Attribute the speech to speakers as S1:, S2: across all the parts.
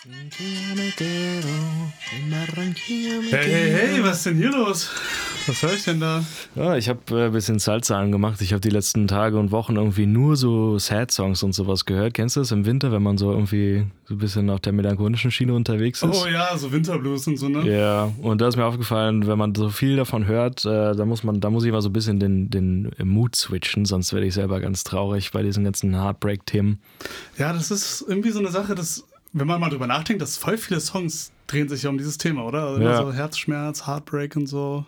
S1: Hey, hey, hey, was ist denn hier los? Was höre ich denn da?
S2: Ja, ich habe äh, ein bisschen Salsa angemacht. Ich habe die letzten Tage und Wochen irgendwie nur so Sad-Songs und sowas gehört. Kennst du das im Winter, wenn man so irgendwie so ein bisschen auf der melancholischen Schiene unterwegs ist?
S1: Oh ja, so Winterblues und so, ne?
S2: Ja, und da ist mir aufgefallen, wenn man so viel davon hört, äh, da muss man, da muss ich mal so ein bisschen den, den Mood switchen, sonst werde ich selber ganz traurig bei diesen ganzen Heartbreak-Themen.
S1: Ja, das ist irgendwie so eine Sache, dass, wenn man mal drüber nachdenkt, dass voll viele Songs drehen sich ja um dieses Thema, oder? Also
S2: Ja.
S1: so Herzschmerz, Heartbreak und so.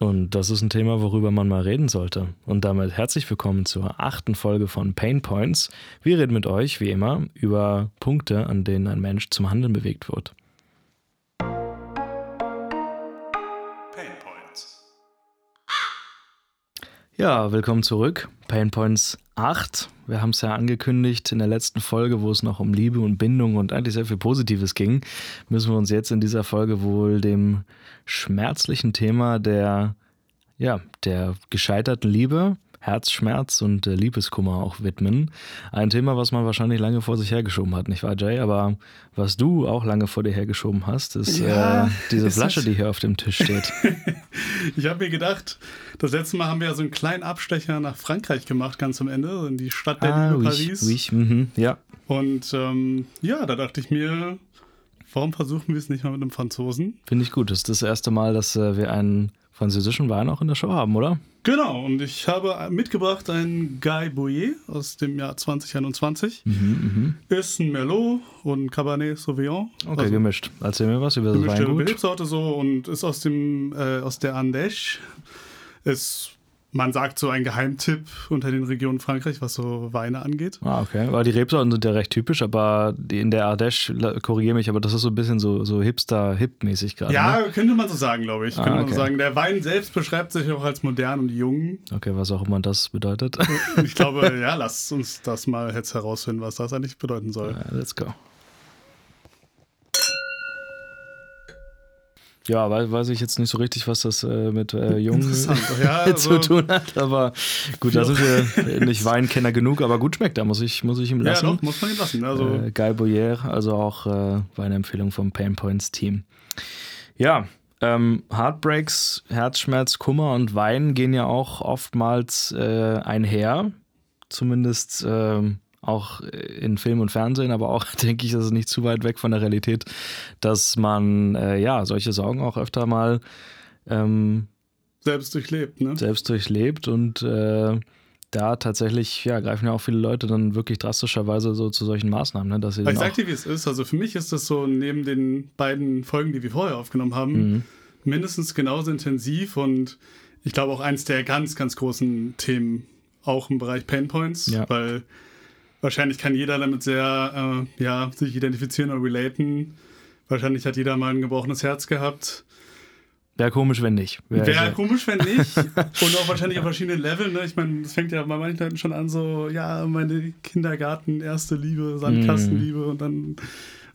S2: Und das ist ein Thema, worüber man mal reden sollte. Und damit herzlich willkommen zur achten Folge von Pain Points. Wir reden mit euch, wie immer, über Punkte, an denen ein Mensch zum Handeln bewegt wird.
S1: Pain Points.
S2: Ja, willkommen zurück. Pain Points 8. Wir haben es ja angekündigt in der letzten Folge, wo es noch um Liebe und Bindung und eigentlich sehr viel Positives ging, müssen wir uns jetzt in dieser Folge wohl dem schmerzlichen Thema der, ja, der gescheiterten Liebe, Herzschmerz und äh, Liebeskummer auch widmen. Ein Thema, was man wahrscheinlich lange vor sich hergeschoben hat, nicht wahr, Jay? Aber was du auch lange vor dir hergeschoben hast, ist
S1: Ja,
S2: äh, diese
S1: ist
S2: Flasche,
S1: das-
S2: die hier auf dem Tisch steht.
S1: Ich habe mir gedacht, das letzte Mal haben wir ja so einen kleinen Abstecher nach Frankreich gemacht, ganz am Ende, in die Stadt der
S2: ah,
S1: Liebe,
S2: oui,
S1: Paris.
S2: oui, mhm, ja.
S1: Und ähm, ja, da dachte ich mir, warum versuchen wir es nicht mal mit einem Franzosen?
S2: Finde ich gut. Das ist das erste Mal, dass äh, wir einen französischen Wein auch in der Show haben, oder?
S1: Genau, und ich habe mitgebracht einen Guy Bouillet aus dem Jahr 2021.
S2: Mhm,
S1: Ist ein Merlot und Cabernet Sauvignon.
S2: Okay,
S1: also
S2: gemischt. Erzähl mir was über das
S1: gemischte
S2: Weingut.
S1: Rebsorte so und ist aus dem äh, aus der Ardèche. Ist man sagt so ein Geheimtipp unter den Regionen Frankreich, was so Weine angeht.
S2: Ah, okay. Weil die Rebsorten sind ja recht typisch, aber in der Ardèche, korrigiere mich, aber das ist so ein bisschen so, so Hipster-Hip-mäßig gerade.
S1: Ja,
S2: Ne?
S1: könnte man so sagen, glaube ich.
S2: Ah,
S1: könnte man
S2: okay.
S1: so sagen. Der Wein selbst beschreibt sich auch als modern und jung.
S2: Okay, was auch immer das bedeutet.
S1: Ich glaube, ja, lasst uns das mal jetzt herausfinden, was das eigentlich bedeuten soll.
S2: Ja, let's go. Ja, weiß, weiß ich jetzt nicht so richtig, was das äh, mit äh, Jungen
S1: Interessant. Ja,
S2: zu
S1: also,
S2: tun hat, aber gut, da sind wir nicht Weinkenner genug, aber gut schmeckt, da muss ich, muss ich ihm
S1: ja,
S2: lassen.
S1: doch, muss man ihn lassen. Also,
S2: äh, Guy Boyer, also auch äh, Weinempfehlung vom Pain Points Team. Ja, ähm, Heartbreaks, Herzschmerz, Kummer und Wein gehen ja auch oftmals äh, einher. Zumindest ähm, auch in Film und Fernsehen, aber auch denke ich, das ist nicht zu weit weg von der Realität, dass man äh, ja solche Sorgen auch öfter mal ähm,
S1: selbst durchlebt, ne?
S2: selbst durchlebt und äh, da tatsächlich, ja, greifen ja auch viele Leute dann wirklich drastischerweise so zu solchen Maßnahmen, ne, dass sie
S1: ich sag dir, wie es ist. Also für mich ist das so neben den beiden Folgen, die wir vorher aufgenommen haben,
S2: Mhm.
S1: mindestens genauso intensiv und ich glaube auch eins der ganz, ganz großen Themen auch im Bereich Pain Points,
S2: Ja.
S1: weil wahrscheinlich kann jeder damit sehr, äh, ja, sich identifizieren oder relaten. Wahrscheinlich hat jeder mal ein gebrochenes Herz gehabt.
S2: Wäre komisch, wenn nicht. Wär,
S1: Wäre
S2: also-
S1: komisch, wenn nicht. Und auch wahrscheinlich auf verschiedenen Leveln. Ne? Ich meine, das fängt ja bei manchen Leuten schon an, so, ja, meine Kindergarten, erste Liebe, Sandkastenliebe und dann.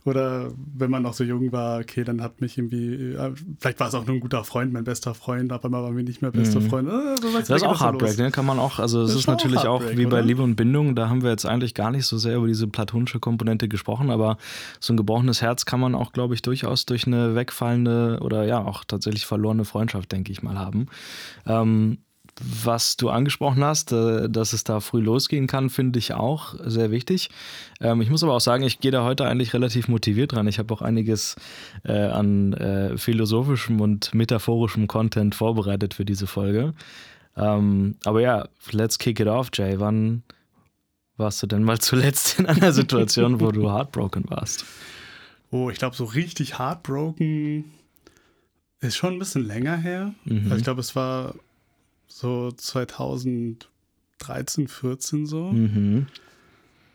S1: Oder wenn man noch so jung war, okay, dann hat mich irgendwie, äh, vielleicht war es auch nur ein guter Freund, mein bester Freund, aber mal waren wir nicht mehr beste Freunde. Äh, so,
S2: Das
S1: da
S2: ist auch Heartbreak, ne? Kann man auch, also es ist
S1: ist auch
S2: natürlich auch wie bei
S1: oder?
S2: Liebe und Bindung, da haben wir jetzt eigentlich gar nicht so sehr über diese platonische Komponente gesprochen, aber so ein gebrochenes Herz kann man auch, glaube ich, durchaus durch eine wegfallende oder ja auch tatsächlich verlorene Freundschaft, denke ich mal, haben. Ähm, was du angesprochen hast, äh, dass es da früh losgehen kann, finde ich auch sehr wichtig. Ähm, ich muss aber auch sagen, ich gehe da heute eigentlich relativ motiviert dran. Ich habe auch einiges äh, an äh, philosophischem und metaphorischem Content vorbereitet für diese Folge. Ähm, aber ja, let's kick it off, Jay. Wann warst du denn mal zuletzt in einer Situation, wo du heartbroken warst?
S1: Oh, ich glaube, so richtig heartbroken ist schon ein bisschen länger her.
S2: Mhm.
S1: Also ich glaube, es war so 2013, 14 so.
S2: Mhm.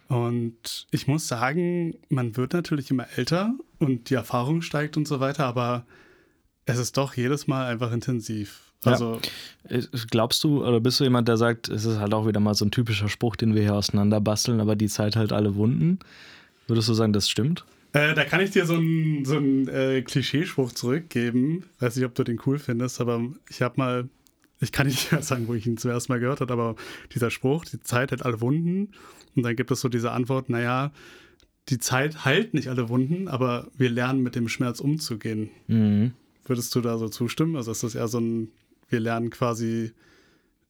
S1: Und ich muss sagen, man wird natürlich immer älter und die Erfahrung steigt und so weiter, aber es ist doch jedes Mal einfach intensiv.
S2: Ja.
S1: Also,
S2: Äh, Glaubst du, oder bist du jemand, der sagt, es ist halt auch wieder mal so ein typischer Spruch, den wir hier auseinanderbasteln, aber die Zeit halt alle Wunden? Würdest du sagen, das stimmt?
S1: äh, da kann ich dir so einen so einen, äh, Klischeespruch zurückgeben. Weiß nicht, ob du den cool findest, aber ich habe mal, ich kann nicht sagen, wo ich ihn zum ersten Mal gehört habe, aber dieser Spruch, die Zeit hat alle Wunden. Und dann gibt es so diese Antwort, naja, die Zeit heilt nicht alle Wunden, aber wir lernen mit dem Schmerz umzugehen.
S2: Mhm.
S1: Würdest du da so zustimmen? Also ist das eher so ein, wir lernen quasi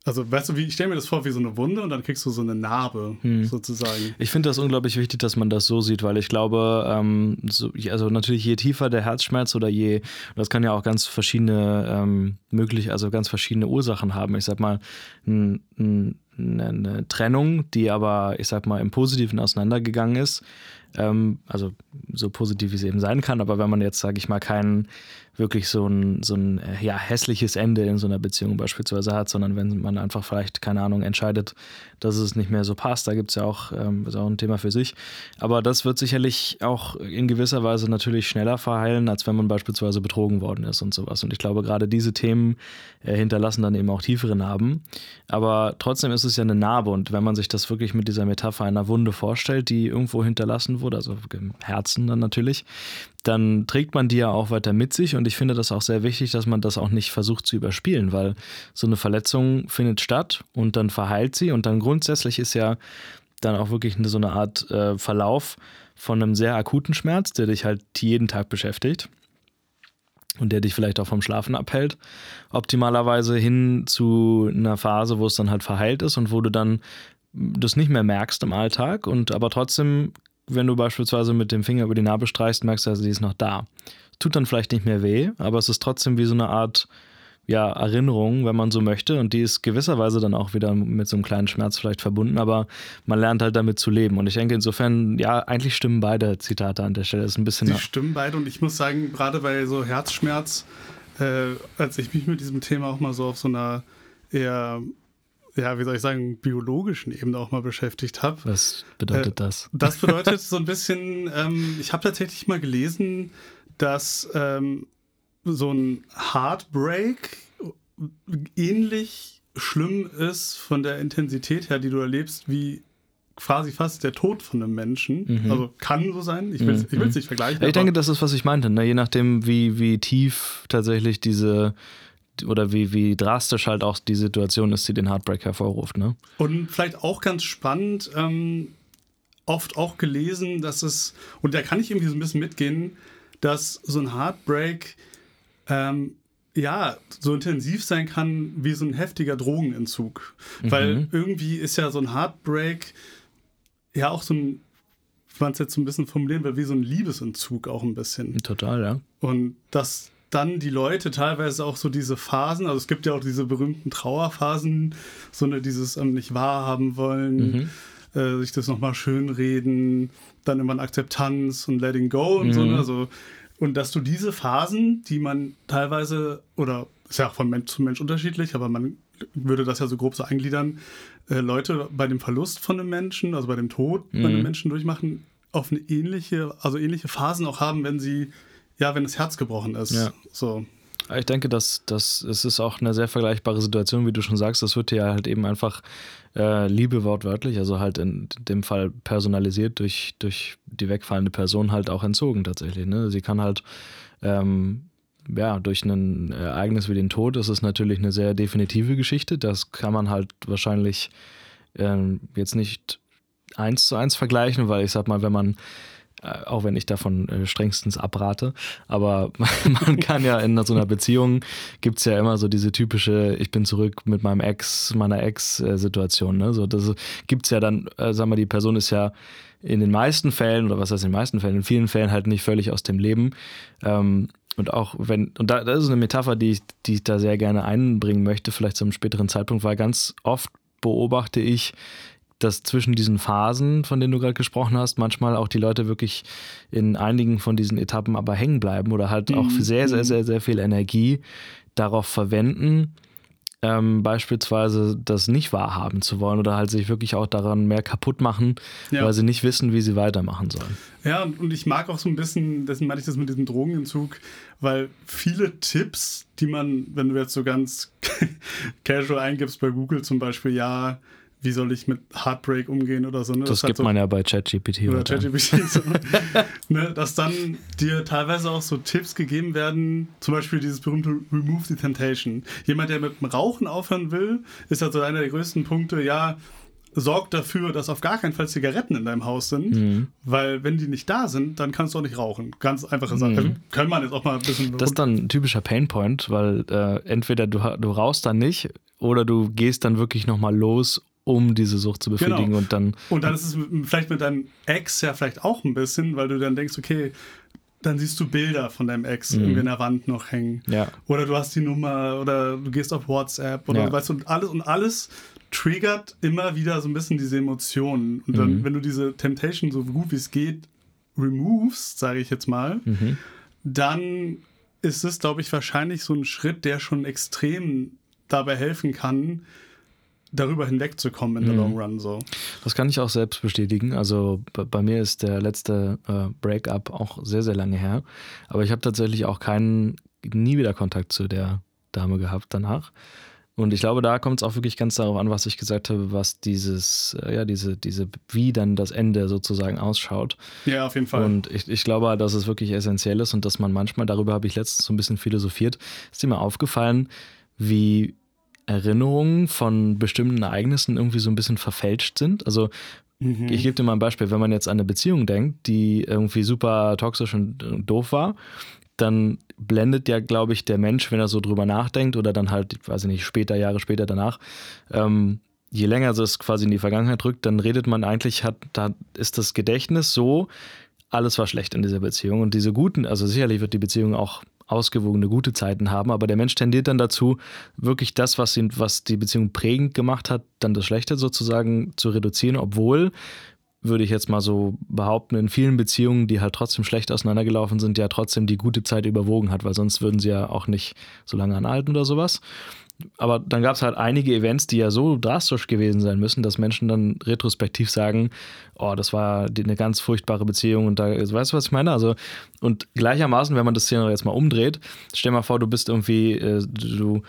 S1: also, weißt du, wie, ich stelle mir das vor wie so eine Wunde und dann kriegst du so eine Narbe hm. sozusagen.
S2: Ich finde das unglaublich wichtig, dass man das so sieht, weil ich glaube, ähm, so, also natürlich je tiefer der Herzschmerz oder je, das kann ja auch ganz verschiedene ähm, möglich, also ganz verschiedene Ursachen haben. Ich sag mal, ein, ein, eine Trennung, die aber, ich sag mal, im Positiven auseinandergegangen ist, ähm, also so positiv wie es eben sein kann, aber wenn man jetzt, sage ich mal, keinen wirklich so ein, so ein ja, hässliches Ende in so einer Beziehung beispielsweise hat, sondern wenn man einfach vielleicht, keine Ahnung, entscheidet, dass es nicht mehr so passt. Da gibt es ja auch, ähm, ist auch ein Thema für sich. Aber das wird sicherlich auch in gewisser Weise natürlich schneller verheilen, als wenn man beispielsweise betrogen worden ist und sowas. Und ich glaube, gerade diese Themen äh, hinterlassen dann eben auch tiefere Narben. Aber trotzdem ist es ja eine Narbe. Und wenn man sich das wirklich mit dieser Metapher einer Wunde vorstellt, die irgendwo hinterlassen wurde, also im Herzen dann natürlich, dann trägt man die ja auch weiter mit sich. Und ich finde das auch sehr wichtig, dass man das auch nicht versucht zu überspielen, weil so eine Verletzung findet statt und dann verheilt sie. Und dann grundsätzlich ist ja dann auch wirklich so eine Art äh, Verlauf von einem sehr akuten Schmerz, der dich halt jeden Tag beschäftigt und der dich vielleicht auch vom Schlafen abhält, optimalerweise hin zu einer Phase, wo es dann halt verheilt ist und wo du dann das nicht mehr merkst im Alltag und aber trotzdem wenn du beispielsweise mit dem Finger über die Narbe streichst, merkst du, also, die ist noch da. Tut dann vielleicht nicht mehr weh, aber es ist trotzdem wie so eine Art ja, Erinnerung, wenn man so möchte. Und die ist gewisserweise dann auch wieder mit so einem kleinen Schmerz vielleicht verbunden, aber man lernt halt damit zu leben. Und ich denke insofern, ja, eigentlich stimmen beide Zitate an der Stelle. Das ist ein bisschen.
S1: Die stimmen beide und ich muss sagen, gerade bei so Herzschmerz, äh, als ich mich mit diesem Thema auch mal so auf so einer eher ja, wie soll ich sagen, biologischen Ebene auch mal beschäftigt habe.
S2: Was bedeutet äh, das?
S1: Das bedeutet so ein bisschen, ähm, ich habe tatsächlich mal gelesen, dass ähm, so ein Heartbreak ähnlich schlimm ist von der Intensität her, die du erlebst, wie quasi fast der Tod von einem Menschen. Mhm. Also kann so sein. Ich will es mhm. nicht vergleichen.
S2: Ja, ich denke, das ist, was ich meinte. Ne? Je nachdem, wie, wie tief tatsächlich diese oder wie, wie drastisch halt auch die Situation ist, die den Heartbreak hervorruft. Ne?
S1: Und vielleicht auch ganz spannend, ähm, oft auch gelesen, dass es, und da kann ich irgendwie so ein bisschen mitgehen, dass so ein Heartbreak ähm, ja so intensiv sein kann wie so ein heftiger Drogenentzug. Mhm. Weil irgendwie ist ja so ein Heartbreak ja auch so ein, man es jetzt so ein bisschen formulieren will, wie so ein Liebesentzug auch ein bisschen.
S2: Total, ja.
S1: Und das dann die Leute teilweise auch so diese Phasen, also es gibt ja auch diese berühmten Trauerphasen, so eine, dieses ähm, nicht wahrhaben wollen, mhm. äh, sich das nochmal schönreden, dann immer eine Akzeptanz und Letting Go und mhm. so, ne? also und dass du diese Phasen, die man teilweise, oder ist ja auch von Mensch zu Mensch unterschiedlich, aber man würde das ja so grob so eingliedern, äh, Leute bei dem Verlust von einem Menschen, also bei dem Tod mhm. bei einem Menschen durchmachen, auf eine ähnliche, also ähnliche Phasen auch haben, wenn sie ja, wenn das Herz gebrochen ist. Ja. So.
S2: Ich denke, dass, dass es ist auch eine sehr vergleichbare Situation, wie du schon sagst. Das wird ja halt eben einfach äh, Liebe wortwörtlich, also halt in dem Fall personalisiert durch, durch die wegfallende Person halt auch entzogen tatsächlich. Ne? Sie kann halt ähm, ja, durch ein Ereignis wie den Tod ist es natürlich eine sehr definitive Geschichte. Das kann man halt wahrscheinlich ähm, jetzt nicht eins zu eins vergleichen, weil ich sag mal, wenn man auch wenn ich davon äh, strengstens abrate. Aber man kann ja in so einer Beziehung gibt es ja immer so diese typische, ich bin zurück mit meinem Ex, meiner Ex-Situation. Ne? So, das gibt es ja dann, äh, sagen wir, die Person ist ja in den meisten Fällen, oder was heißt in den meisten Fällen, in vielen Fällen halt nicht völlig aus dem Leben. Ähm, und auch wenn, und da, das ist eine Metapher, die ich, die ich da sehr gerne einbringen möchte, vielleicht zu einem späteren Zeitpunkt, weil ganz oft beobachte ich dass zwischen diesen Phasen, von denen du gerade gesprochen hast, manchmal auch die Leute wirklich in einigen von diesen Etappen aber hängen bleiben oder halt auch mhm. sehr, sehr, mhm. sehr, sehr viel Energie darauf verwenden, ähm, beispielsweise das nicht wahrhaben zu wollen oder halt sich wirklich auch daran mehr kaputt machen, ja. weil sie nicht wissen, wie sie weitermachen sollen.
S1: Ja, und ich mag auch so ein bisschen, deswegen meine ich das mit diesem Drogenentzug, weil viele Tipps, die man, wenn du jetzt so ganz casual eingibst bei Google zum Beispiel, ja, wie soll ich mit Heartbreak umgehen oder so. Ne?
S2: Das, das gibt so, man ja bei ChatGPT.
S1: Oder ChatGPT. So, ne? Dass dann dir teilweise auch so Tipps gegeben werden, zum Beispiel dieses berühmte Remove the Temptation. Jemand, der mit dem Rauchen aufhören will, ist also einer der größten Punkte, ja, sorg dafür, dass auf gar keinen Fall Zigaretten in deinem Haus sind, mhm. weil wenn die nicht da sind, dann kannst du auch nicht rauchen. Ganz einfache Sache. Mhm. Also, kann man jetzt auch mal ein bisschen.
S2: Das ist dann ein typischer Painpoint, weil äh, entweder du, du rauchst dann nicht oder du gehst dann wirklich nochmal los, um diese Sucht zu befriedigen genau. und dann.
S1: Und dann ist es vielleicht mit deinem Ex ja vielleicht auch ein bisschen, weil du dann denkst, okay, dann siehst du Bilder von deinem Ex mhm. irgendwie in der Wand noch hängen.
S2: Ja.
S1: Oder du hast die Nummer oder du gehst auf WhatsApp oder ja. weißt du, alles und alles triggert immer wieder so ein bisschen diese Emotionen. Und dann, mhm. wenn du diese Temptation so gut wie es geht removes, sage ich jetzt mal, mhm. dann ist es, glaube ich, wahrscheinlich so ein Schritt, der schon extrem dabei helfen kann, darüber hinwegzukommen in the mhm. long run so.
S2: Das kann ich auch selbst bestätigen. Also bei mir ist der letzte äh, Breakup auch sehr, sehr lange her. Aber ich habe tatsächlich auch keinen, nie wieder Kontakt zu der Dame gehabt danach. Und ich glaube, da kommt es auch wirklich ganz darauf an, was ich gesagt habe, was dieses, äh, ja, diese, diese, wie dann das Ende sozusagen ausschaut.
S1: Ja, auf jeden Fall.
S2: Und ich, ich glaube, dass es wirklich essentiell ist und dass man manchmal, darüber habe ich letztens so ein bisschen philosophiert, ist dir mal aufgefallen, wie Erinnerungen von bestimmten Ereignissen irgendwie so ein bisschen verfälscht sind. Also mhm. ich gebe dir mal ein Beispiel, wenn man jetzt an eine Beziehung denkt, die irgendwie super toxisch und doof war, dann blendet ja, glaube ich, der Mensch, wenn er so drüber nachdenkt oder dann halt, weiß ich nicht, später, Jahre später danach, ähm, je länger es quasi in die Vergangenheit rückt, dann redet man eigentlich, hat, da ist das Gedächtnis so, alles war schlecht in dieser Beziehung und diese guten, also sicherlich wird die Beziehung auch ausgewogene, gute Zeiten haben. Aber der Mensch tendiert dann dazu, wirklich das, was, ihn, was die Beziehung prägend gemacht hat, dann das Schlechte sozusagen zu reduzieren, obwohl würde ich jetzt mal so behaupten, in vielen Beziehungen, die halt trotzdem schlecht auseinandergelaufen sind, ja trotzdem die gute Zeit überwogen hat, weil sonst würden sie ja auch nicht so lange anhalten oder sowas aber dann gab es halt einige Events, die ja so drastisch gewesen sein müssen, dass Menschen dann retrospektiv sagen, oh, das war eine ganz furchtbare Beziehung und da, weißt du, was ich meine? Also, und gleichermaßen, wenn man das Szenario jetzt mal umdreht, stell mal vor, du bist irgendwie, äh, du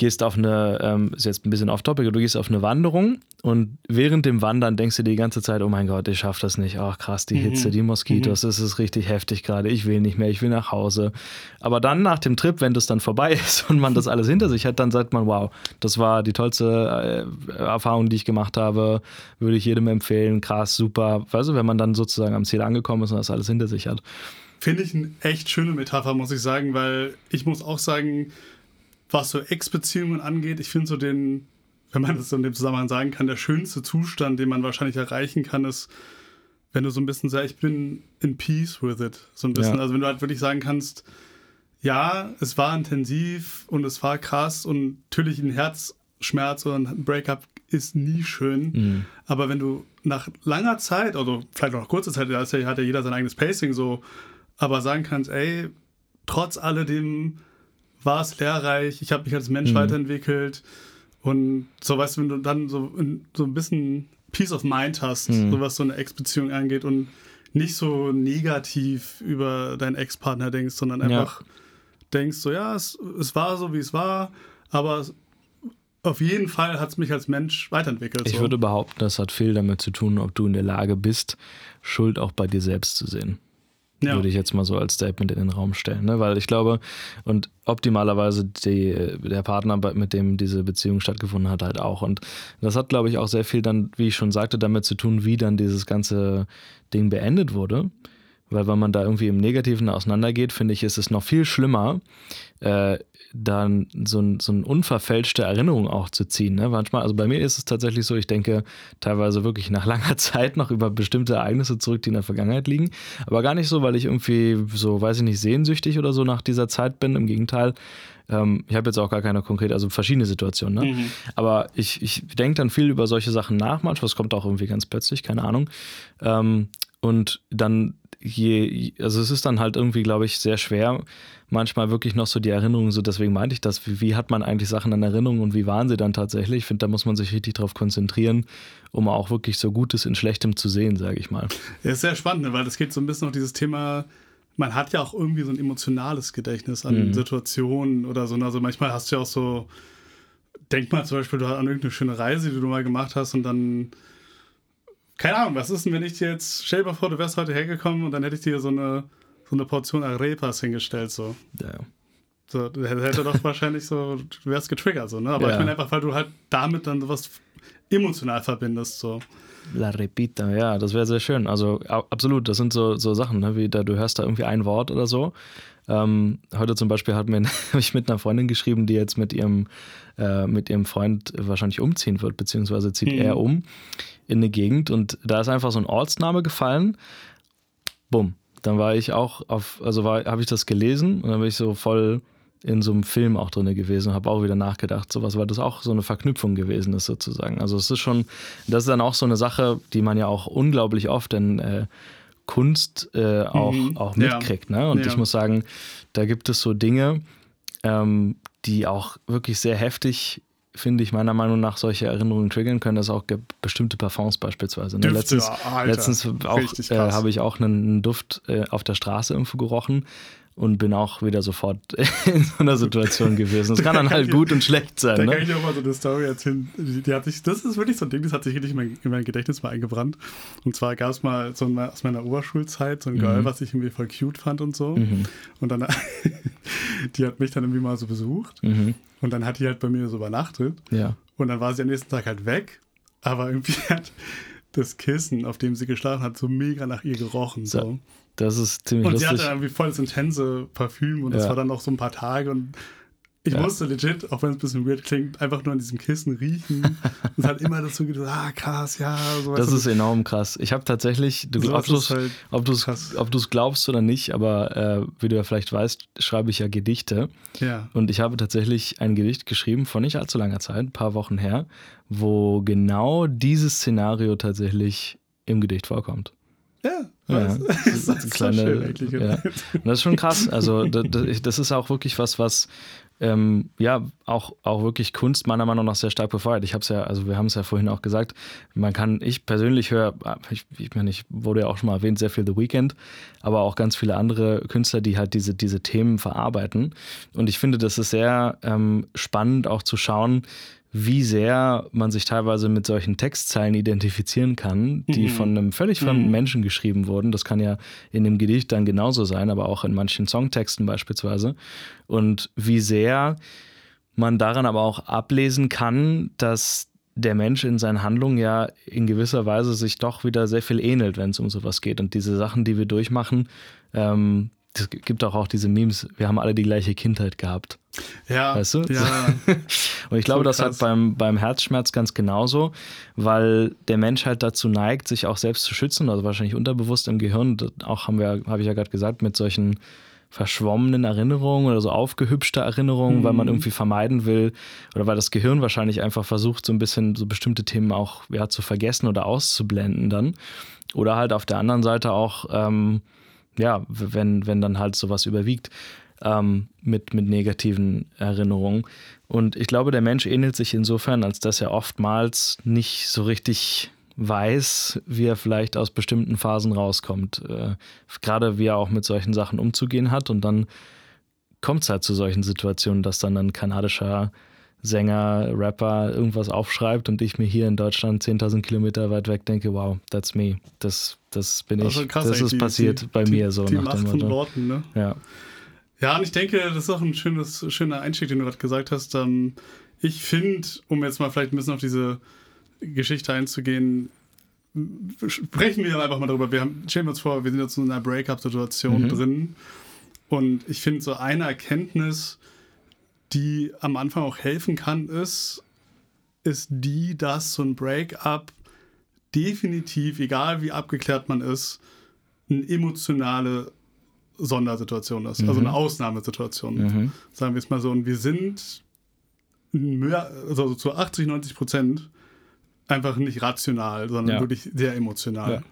S2: gehst auf eine, ähm, ist jetzt ein bisschen off topic, du gehst auf eine Wanderung und während dem Wandern denkst du die ganze Zeit, oh mein Gott, ich schaff das nicht. Ach krass, die Hitze, mhm. die Moskitos, mhm. das ist richtig heftig gerade. Ich will nicht mehr, ich will nach Hause. Aber dann nach dem Trip, wenn das dann vorbei ist und man das alles hinter sich hat, dann sagt man, wow, das war die tollste äh, Erfahrung, die ich gemacht habe. Würde ich jedem empfehlen. Krass, super. Weißt du, wenn man dann sozusagen am Ziel angekommen ist und das alles hinter sich hat.
S1: Finde ich eine echt schöne Metapher, muss ich sagen, weil ich muss auch sagen, was so Ex-Beziehungen angeht, ich finde so den, wenn man das so in dem Zusammenhang sagen kann, der schönste Zustand, den man wahrscheinlich erreichen kann, ist, wenn du so ein bisschen sagst, ich bin in peace with it. So ein bisschen. Ja. Also wenn du halt wirklich sagen kannst, ja, es war intensiv und es war krass und natürlich ein Herzschmerz oder ein Breakup ist nie schön. Mhm. Aber wenn du nach langer Zeit, also vielleicht auch nach kurzer Zeit, da hat ja jeder sein eigenes Pacing so, aber sagen kannst, ey, trotz alledem war es lehrreich, ich habe mich als Mensch mhm. weiterentwickelt und so, weißt du, wenn du dann so, so ein bisschen Peace of Mind hast, mhm. so was so eine Ex-Beziehung angeht und nicht so negativ über deinen Ex-Partner denkst, sondern einfach ja. denkst so, ja, es, es war so, wie es war, aber auf jeden Fall hat es mich als Mensch weiterentwickelt.
S2: Ich so. würde behaupten, das hat viel damit zu tun, ob du in der Lage bist, Schuld auch bei dir selbst zu sehen. Ja. Würde ich jetzt mal so als Statement in den Raum stellen. Ne? Weil ich glaube, und optimalerweise die, der Partner, mit dem diese Beziehung stattgefunden hat, halt auch. Und das hat, glaube ich, auch sehr viel dann, wie ich schon sagte, damit zu tun, wie dann dieses ganze Ding beendet wurde. Weil wenn man da irgendwie im Negativen auseinandergeht, finde ich, ist es noch viel schlimmer, äh, dann so, ein, so eine unverfälschte Erinnerung auch zu ziehen. Ne? Manchmal, also bei mir ist es tatsächlich so, ich denke teilweise wirklich nach langer Zeit noch über bestimmte Ereignisse zurück, die in der Vergangenheit liegen. Aber gar nicht so, weil ich irgendwie so, weiß ich nicht, sehnsüchtig oder so nach dieser Zeit bin. Im Gegenteil, ähm, ich habe jetzt auch gar keine konkrete, also verschiedene Situationen. Ne? Mhm. Aber ich, ich denke dann viel über solche Sachen nach. Manchmal, es kommt auch irgendwie ganz plötzlich, keine Ahnung. Ähm, und dann je, also es ist dann halt irgendwie, glaube ich, sehr schwer, manchmal wirklich noch so die Erinnerungen, so deswegen meinte ich das, wie, wie hat man eigentlich Sachen in Erinnerung und wie waren sie dann tatsächlich? Ich finde, da muss man sich richtig drauf konzentrieren, um auch wirklich so Gutes in Schlechtem zu sehen, sage ich mal.
S1: Ja, ist sehr spannend, ne, weil es geht so ein bisschen auf dieses Thema, man hat ja auch irgendwie so ein emotionales Gedächtnis an mhm. Situationen oder so. Also manchmal hast du ja auch so, denk mal zum Beispiel an irgendeine schöne Reise, die du mal gemacht hast und dann keine Ahnung, was ist denn, wenn ich dir jetzt, stell dir mal vor, du wärst heute hergekommen und dann hätte ich dir so eine, so eine Portion Arepas hingestellt, so.
S2: Ja.
S1: So, hätte doch wahrscheinlich so, du wärst getriggert, so, ne? Aber ja. ich meine einfach, weil du halt damit dann sowas emotional verbindest. So.
S2: La Repita, ja, das wäre sehr schön. Also absolut, das sind so, so Sachen, ne? wie da, du hörst da irgendwie ein Wort oder so. Ähm, heute zum Beispiel habe ich mit einer Freundin geschrieben, die jetzt mit ihrem, äh, mit ihrem Freund wahrscheinlich umziehen wird, beziehungsweise zieht mhm. er um in eine Gegend und da ist einfach so ein Ortsname gefallen. Bumm. Dann war ich auch auf, also habe ich das gelesen und dann bin ich so voll in so einem Film auch drin gewesen und habe auch wieder nachgedacht, sowas, weil das auch so eine Verknüpfung gewesen ist sozusagen. Also es ist schon, das ist dann auch so eine Sache, die man ja auch unglaublich oft in äh, Kunst äh, auch, mhm. auch mitkriegt. Ja. Ne? Und ja. ich muss sagen, da gibt es so Dinge, ähm, die auch wirklich sehr heftig finde ich, meiner Meinung nach solche Erinnerungen triggern können, das auch bestimmte Parfums beispielsweise. Ne?
S1: Düfte,
S2: letztens
S1: Alter,
S2: letztens auch, äh, habe ich auch einen, Duft äh, auf der Straße irgendwo gerochen und bin auch wieder sofort in so einer Situation gewesen. Es kann dann halt gut und schlecht sein.
S1: Da
S2: ne?
S1: kann ich auch mal so eine Story erzählen. Die, die, hat sich, das ist wirklich so ein Ding, das hat sich richtig in mein, in mein Gedächtnis mal eingebrannt. Und zwar gab es mal so ein, aus meiner Oberschulzeit so ein mhm. Girl, was ich irgendwie voll cute fand und so. Mhm. Und dann, die hat mich dann irgendwie mal so besucht. Mhm. Und dann hat die halt bei mir so übernachtet.
S2: Ja.
S1: Und dann war sie am nächsten Tag halt weg. Aber irgendwie hat das Kissen, auf dem sie geschlafen hat, so mega nach ihr gerochen. So. so.
S2: Das ist ziemlich
S1: und
S2: lustig.
S1: Und sie hatte irgendwie voll das intense Parfüm und ja. das war dann noch so ein paar Tage und ich ja. musste legit, auch wenn es ein bisschen weird klingt, einfach nur an diesem Kissen riechen. und es hat immer dazu gedacht, ah, krass, ja.
S2: So das ist enorm krass. Ich habe tatsächlich, du, so ob du es halt ob du's glaubst oder nicht, aber äh, wie du ja vielleicht weißt, schreibe ich ja Gedichte.
S1: Ja.
S2: Und ich habe tatsächlich ein Gedicht geschrieben vor nicht allzu langer Zeit, ein paar Wochen her, wo genau dieses Szenario tatsächlich im Gedicht vorkommt.
S1: Ja, ja, das ist, das ist kleine,
S2: so schön, ja. das ist schon krass. Also das, das, ist auch wirklich was, was ähm, ja auch, auch wirklich Kunst meiner Meinung nach sehr stark befeuert. Ich habe es ja, also wir haben es ja vorhin auch gesagt, man kann, ich persönlich höre, ich, ich meine, ich wurde ja auch schon mal erwähnt, sehr viel The Weeknd, aber auch ganz viele andere Künstler, die halt diese, diese Themen verarbeiten. Und ich finde, das ist sehr ähm, spannend auch zu schauen, wie sehr man sich teilweise mit solchen Textzeilen identifizieren kann, die mhm. von einem völlig fremden mhm. Menschen geschrieben wurden. Das kann ja in dem Gedicht dann genauso sein, aber auch in manchen Songtexten beispielsweise. Und wie sehr man daran aber auch ablesen kann, dass der Mensch in seinen Handlungen ja in gewisser Weise sich doch wieder sehr viel ähnelt, wenn es um sowas geht. Und diese Sachen, die wir durchmachen, ähm, es gibt auch, auch diese Memes, wir haben alle die gleiche Kindheit gehabt.
S1: Ja.
S2: Weißt du?
S1: Ja.
S2: Und ich glaube, so das hat beim, beim Herzschmerz ganz genauso, weil der Mensch halt dazu neigt, sich auch selbst zu schützen, also wahrscheinlich unterbewusst im Gehirn, auch haben wir, habe ich ja gerade gesagt, mit solchen verschwommenen Erinnerungen oder so aufgehübschte Erinnerungen, mhm. weil man mhm. irgendwie vermeiden will oder weil das Gehirn wahrscheinlich einfach versucht, so ein bisschen so bestimmte Themen auch ja, zu vergessen oder auszublenden dann. Oder halt auf der anderen Seite auch, ähm, ja, wenn, wenn dann halt sowas überwiegt ähm, mit, mit negativen Erinnerungen. Und ich glaube, der Mensch ähnelt sich insofern, als dass er oftmals nicht so richtig weiß, wie er vielleicht aus bestimmten Phasen rauskommt. Äh, gerade wie er auch mit solchen Sachen umzugehen hat. Und dann kommt es halt zu solchen Situationen, dass dann ein kanadischer Sänger, Rapper irgendwas aufschreibt und ich mir hier in Deutschland 10.000 Kilometer weit weg denke, wow, that's me. Das, das bin ich. Krass, das ist die, passiert die, bei die, mir so.
S1: Die nach Macht von Worten, ne?
S2: Ja.
S1: Ja, und ich denke, das ist auch ein schönes, schöner Einstieg, den du gerade gesagt hast. Ähm, ich finde, um jetzt mal vielleicht ein bisschen auf diese Geschichte einzugehen, sprechen wir einfach mal darüber. Wir haben, stellen wir uns vor, wir sind jetzt in einer Breakup-Situation mhm. drin. Und ich finde, so eine Erkenntnis, die am Anfang auch helfen kann, ist, ist die, dass so ein Breakup definitiv, egal wie abgeklärt man ist, eine emotionale Sondersituation ist, also mhm. also eine Ausnahmesituation. Mhm. Sagen wir es mal so. Und wir sind mehr, also zu 80, 90 Prozent einfach nicht rational, sondern ja. wirklich sehr emotional. Ja.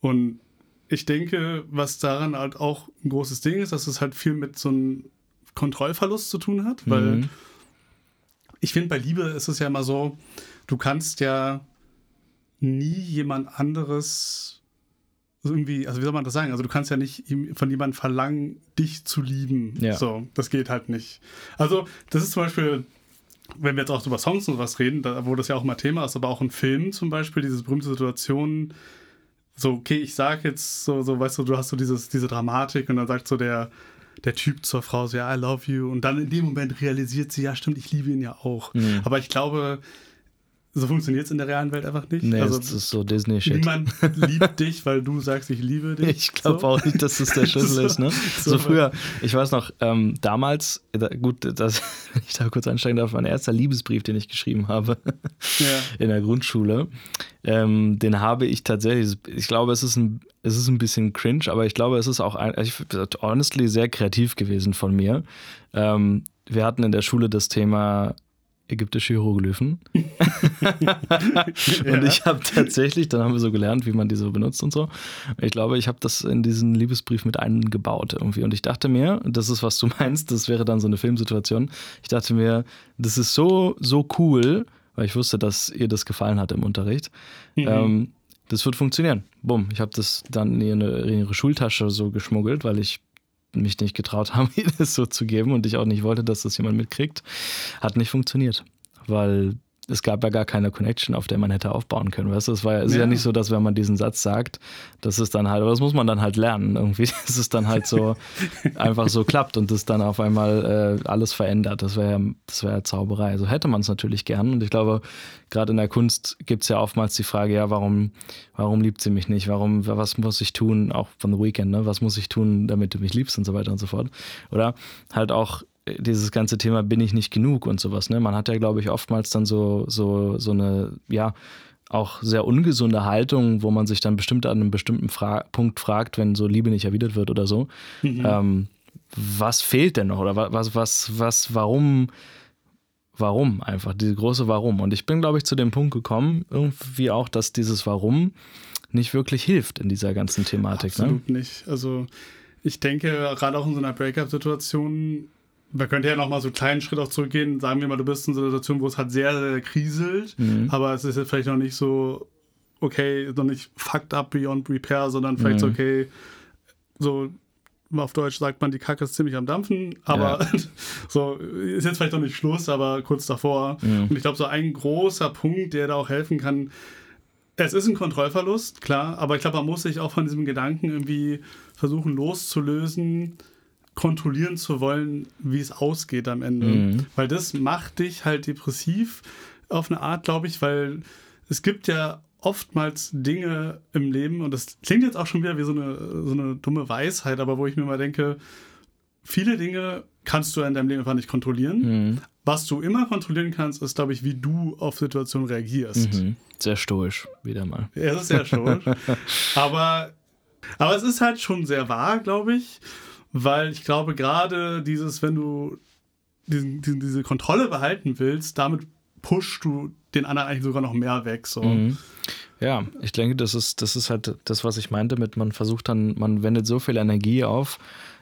S1: Und ich denke, was daran halt auch ein großes Ding ist, dass es halt viel mit so einem Kontrollverlust zu tun hat, weil mhm. ich finde, bei Liebe ist es ja immer so, du kannst ja nie jemand anderes irgendwie, also wie soll man das sagen? Also du kannst ja nicht von jemandem verlangen, dich zu lieben.
S2: Ja.
S1: So, das geht halt nicht. Also das ist zum Beispiel, wenn wir jetzt auch über Songs und was reden, da, wo das ja auch mal Thema ist, aber auch ein Film zum Beispiel, diese berühmte Situation, so, okay, ich sag jetzt so, so, weißt du, du hast so dieses, diese Dramatik und dann sagt so der, der Typ zur Frau so, ja, I love you. Und dann in dem Moment realisiert sie, ja, stimmt, ich liebe ihn ja auch. Mhm. Aber ich glaube, so funktioniert es in der realen Welt einfach nicht.
S2: Nee,
S1: also,
S2: das ist so Disney-Shit.
S1: Niemand liebt dich, weil du sagst, ich liebe dich.
S2: Ich glaube so. auch nicht, dass das der Schlüssel so, ist. Ne? So, so, früher, ich weiß noch, ähm, damals, gut, das, ich da kurz einsteigen darf, mein erster Liebesbrief, den ich geschrieben habe ja. in der Grundschule, ähm, den habe ich tatsächlich, ich glaube, es ist ein, es ist ein bisschen cringe, aber ich glaube, es ist auch, ein, ich, honestly, sehr kreativ gewesen von mir. Ähm, wir hatten in der Schule das Thema ägyptische Hieroglyphen. und ich habe tatsächlich, dann haben wir so gelernt, wie man die so benutzt und so. Ich glaube, ich habe das in diesen Liebesbrief mit eingebaut irgendwie. Und ich dachte mir, das ist, was du meinst, das wäre dann so eine Filmsituation. Ich dachte mir, das ist so, so cool, weil ich wusste, dass ihr das gefallen hat im Unterricht. Mhm. Ähm, das wird funktionieren. Bumm. Ich habe das dann in ihre, in ihre Schultasche so geschmuggelt, weil ich mich nicht getraut haben, ihr das so zu geben und ich auch nicht wollte, dass das jemand mitkriegt, hat nicht funktioniert. Weil es gab ja gar keine Connection, auf der man hätte aufbauen können. Weißt du, es war ja, ist ja. ja nicht so, dass wenn man diesen Satz sagt, dass es dann halt, aber das muss man dann halt lernen irgendwie, dass es dann halt so einfach so klappt und es dann auf einmal äh, alles verändert. Das wäre ja, das wäre ja Zauberei. Also hätte man es natürlich gern. Und ich glaube, gerade in der Kunst gibt es ja oftmals die Frage, ja, warum, warum liebt sie mich nicht? Warum, was muss ich tun, auch von The Weekend, ne? Was muss ich tun, damit du mich liebst und so weiter und so fort. Oder halt auch dieses ganze Thema bin ich nicht genug und sowas. Ne? Man hat ja, glaube ich, oftmals dann so, so, so eine, ja, auch sehr ungesunde Haltung, wo man sich dann bestimmt an einem bestimmten Fra Punkt fragt, wenn so Liebe nicht erwidert wird oder so. Mhm. Ähm, was fehlt denn noch? Oder was, was, was, warum, warum einfach? Diese große Warum. Und ich bin, glaube ich, zu dem Punkt gekommen, irgendwie auch, dass dieses Warum nicht wirklich hilft in dieser ganzen Thematik.
S1: Ne? Absolut ne? nicht. Also ich denke, gerade auch in so einer Breakup-Situation man könnte ja nochmal so einen kleinen Schritt auch zurückgehen. Sagen wir mal, du bist in so einer Situation, wo es halt sehr, sehr kriselt, mhm. aber es ist jetzt vielleicht noch nicht so, okay, noch nicht fucked up beyond repair, sondern vielleicht mhm. so, okay, so auf Deutsch sagt man, die Kacke ist ziemlich am Dampfen, aber ja. so ist jetzt vielleicht noch nicht Schluss, aber kurz davor. Mhm. Und ich glaube, so ein großer Punkt, der da auch helfen kann, es ist ein Kontrollverlust, klar, aber ich glaube, man muss sich auch von diesem Gedanken irgendwie versuchen loszulösen, kontrollieren zu wollen, wie es ausgeht am Ende. Mhm. Weil das macht dich halt depressiv auf eine Art, glaube ich, weil es gibt ja oftmals Dinge im Leben, und das klingt jetzt auch schon wieder wie so eine, so eine dumme Weisheit, aber wo ich mir mal denke, viele Dinge kannst du in deinem Leben einfach nicht kontrollieren. Mhm. Was du immer kontrollieren kannst, ist, glaube ich, wie du auf Situationen reagierst. Mhm.
S2: Sehr stoisch, wieder mal.
S1: Ja, es ist sehr stoisch. aber, aber es ist halt schon sehr wahr, glaube ich weil ich glaube, gerade dieses, wenn du diesen, diesen, diese Kontrolle behalten willst, damit pushst du den anderen eigentlich sogar noch mehr weg. So. Mhm.
S2: Ja, ich denke, das ist, das ist halt das, was ich meinte mit, man versucht dann, man wendet so viel Energie auf,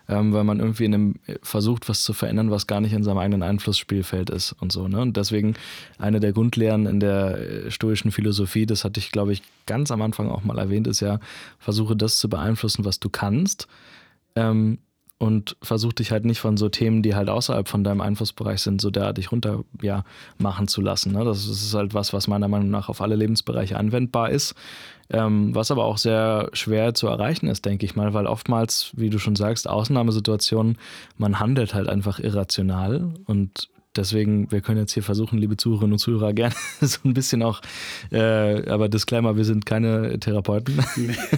S2: ähm, weil man irgendwie in einem versucht, was zu verändern, was gar nicht in seinem eigenen Einflussspielfeld ist und so. Ne? Und deswegen eine der Grundlehren in der äh, stoischen Philosophie, das hatte ich, glaube ich, ganz am Anfang auch mal erwähnt, ist ja, versuche das zu beeinflussen, was du kannst. Ähm, und versuch dich halt nicht von so Themen, die halt außerhalb von deinem Einflussbereich sind, so derartig runter ja, machen zu lassen. Ne? Das ist halt was, was meiner Meinung nach auf alle Lebensbereiche anwendbar ist. Ähm, was aber auch sehr schwer zu erreichen ist, denke ich mal, weil oftmals, wie du schon sagst, Ausnahmesituationen, man handelt halt einfach irrational und deswegen, wir können jetzt hier versuchen, liebe Zuhörerinnen und Zuhörer, gerne so ein bisschen auch, äh, aber Disclaimer, wir sind keine Therapeuten,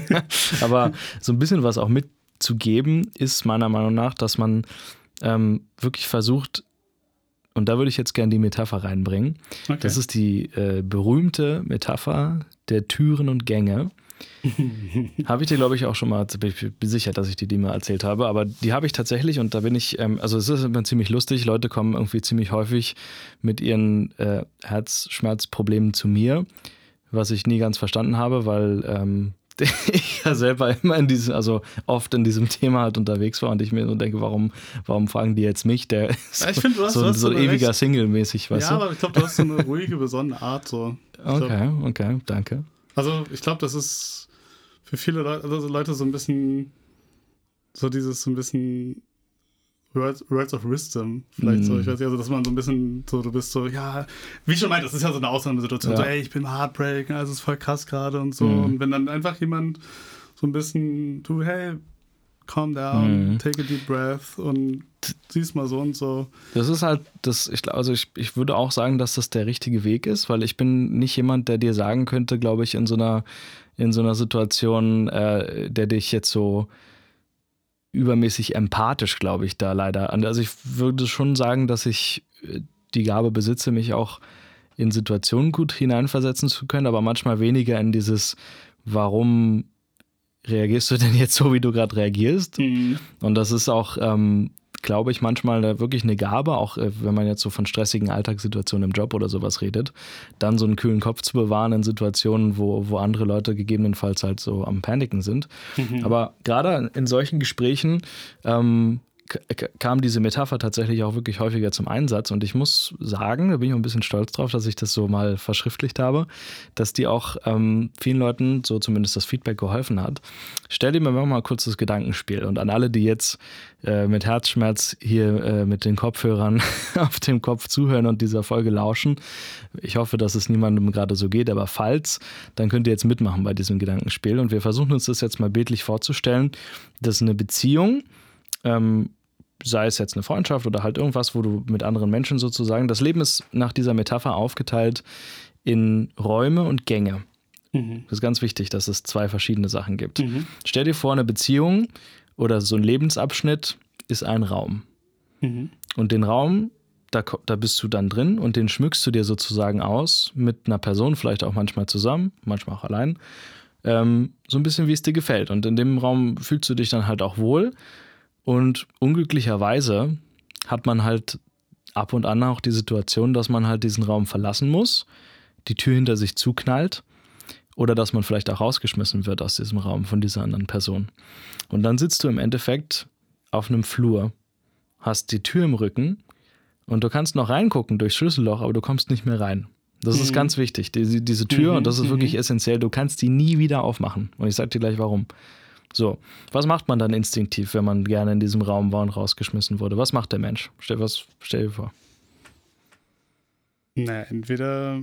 S2: aber so ein bisschen was auch mit zu geben, ist meiner Meinung nach, dass man ähm, wirklich versucht, und da würde ich jetzt gerne die Metapher reinbringen. Okay. Das ist die äh, berühmte Metapher der Türen und Gänge. habe ich dir, glaube ich, auch schon mal, sicher, dass ich dir die mal erzählt habe, aber die habe ich tatsächlich und da bin ich, ähm, also es ist immer ziemlich lustig, Leute kommen irgendwie ziemlich häufig mit ihren äh, Herzschmerzproblemen zu mir, was ich nie ganz verstanden habe, weil ähm, ich ja selber immer in diesem, also oft in diesem Thema halt unterwegs war und ich mir so denke, warum, warum fragen die jetzt mich, der
S1: ja, ich find, du hast,
S2: so,
S1: du hast
S2: so ein ewiger Single-mäßig, weißt
S1: ja,
S2: du?
S1: Ja, aber ich glaube, du hast so eine ruhige, besondere Art. So.
S2: okay, glaub, okay, danke.
S1: Also ich glaube, das ist für viele Leute, also Leute so ein bisschen, so dieses so ein bisschen Words, Words of Wisdom, vielleicht mm. so. Ich weiß nicht, also dass man so ein bisschen so, du bist so, ja, wie ich schon meinte, das ist ja so eine Ausnahmesituation, ja. so, ey, ich bin Heartbreak, alles ist voll krass gerade und so. Mm. Und wenn dann einfach jemand so ein bisschen, du, hey, calm down, mhm. take a deep breath und siehst mal so und so.
S2: Das ist halt, das, ich, also ich, ich würde auch sagen, dass das der richtige Weg ist, weil ich bin nicht jemand, der dir sagen könnte, glaube ich, in so einer, in so einer Situation, äh, der dich jetzt so übermäßig empathisch, glaube ich, da leider. Also ich würde schon sagen, dass ich äh, die Gabe besitze, mich auch in Situationen gut hineinversetzen zu können, aber manchmal weniger in dieses, warum reagierst du denn jetzt so, wie du gerade reagierst? Mhm. Und das ist auch, ähm, glaube ich, manchmal wirklich eine Gabe, auch äh, wenn man jetzt so von stressigen Alltagssituationen im Job oder sowas redet, dann so einen kühlen Kopf zu bewahren in Situationen, wo, wo andere Leute gegebenenfalls halt so am Paniken sind. Mhm. Aber gerade in solchen Gesprächen ähm, kam diese Metapher tatsächlich auch wirklich häufiger zum Einsatz. Und ich muss sagen, da bin ich auch ein bisschen stolz drauf, dass ich das so mal verschriftlicht habe, dass die auch ähm, vielen Leuten, so zumindest das Feedback, geholfen hat. Stell dir mal mal kurz das Gedankenspiel. Und an alle, die jetzt äh, mit Herzschmerz hier äh, mit den Kopfhörern auf dem Kopf zuhören und dieser Folge lauschen, ich hoffe, dass es niemandem gerade so geht, aber falls, dann könnt ihr jetzt mitmachen bei diesem Gedankenspiel. Und wir versuchen uns das jetzt mal bildlich vorzustellen, dass eine Beziehung, ähm, sei es jetzt eine Freundschaft oder halt irgendwas, wo du mit anderen Menschen sozusagen, das Leben ist nach dieser Metapher aufgeteilt in Räume und Gänge. Mhm. Das ist ganz wichtig, dass es zwei verschiedene Sachen gibt. Mhm. Stell dir vor, eine Beziehung oder so ein Lebensabschnitt ist ein Raum. Mhm. Und den Raum, da, da bist du dann drin und den schmückst du dir sozusagen aus mit einer Person, vielleicht auch manchmal zusammen, manchmal auch allein. Ähm, so ein bisschen, wie es dir gefällt. Und in dem Raum fühlst du dich dann halt auch wohl. Und unglücklicherweise hat man halt ab und an auch die Situation, dass man halt diesen Raum verlassen muss, die Tür hinter sich zuknallt oder dass man vielleicht auch rausgeschmissen wird aus diesem Raum von dieser anderen Person. Und dann sitzt du im Endeffekt auf einem Flur, hast die Tür im Rücken und du kannst noch reingucken durchs Schlüsselloch, aber du kommst nicht mehr rein. Das mhm. ist ganz wichtig. Diese, diese Tür, mhm, und das ist wirklich mhm. essentiell, du kannst die nie wieder aufmachen. Und ich sage dir gleich warum. So, was macht man dann instinktiv, wenn man gerne in diesem Raum war und rausgeschmissen wurde? Was macht der Mensch? Stell, was, stell dir vor.
S1: Na, entweder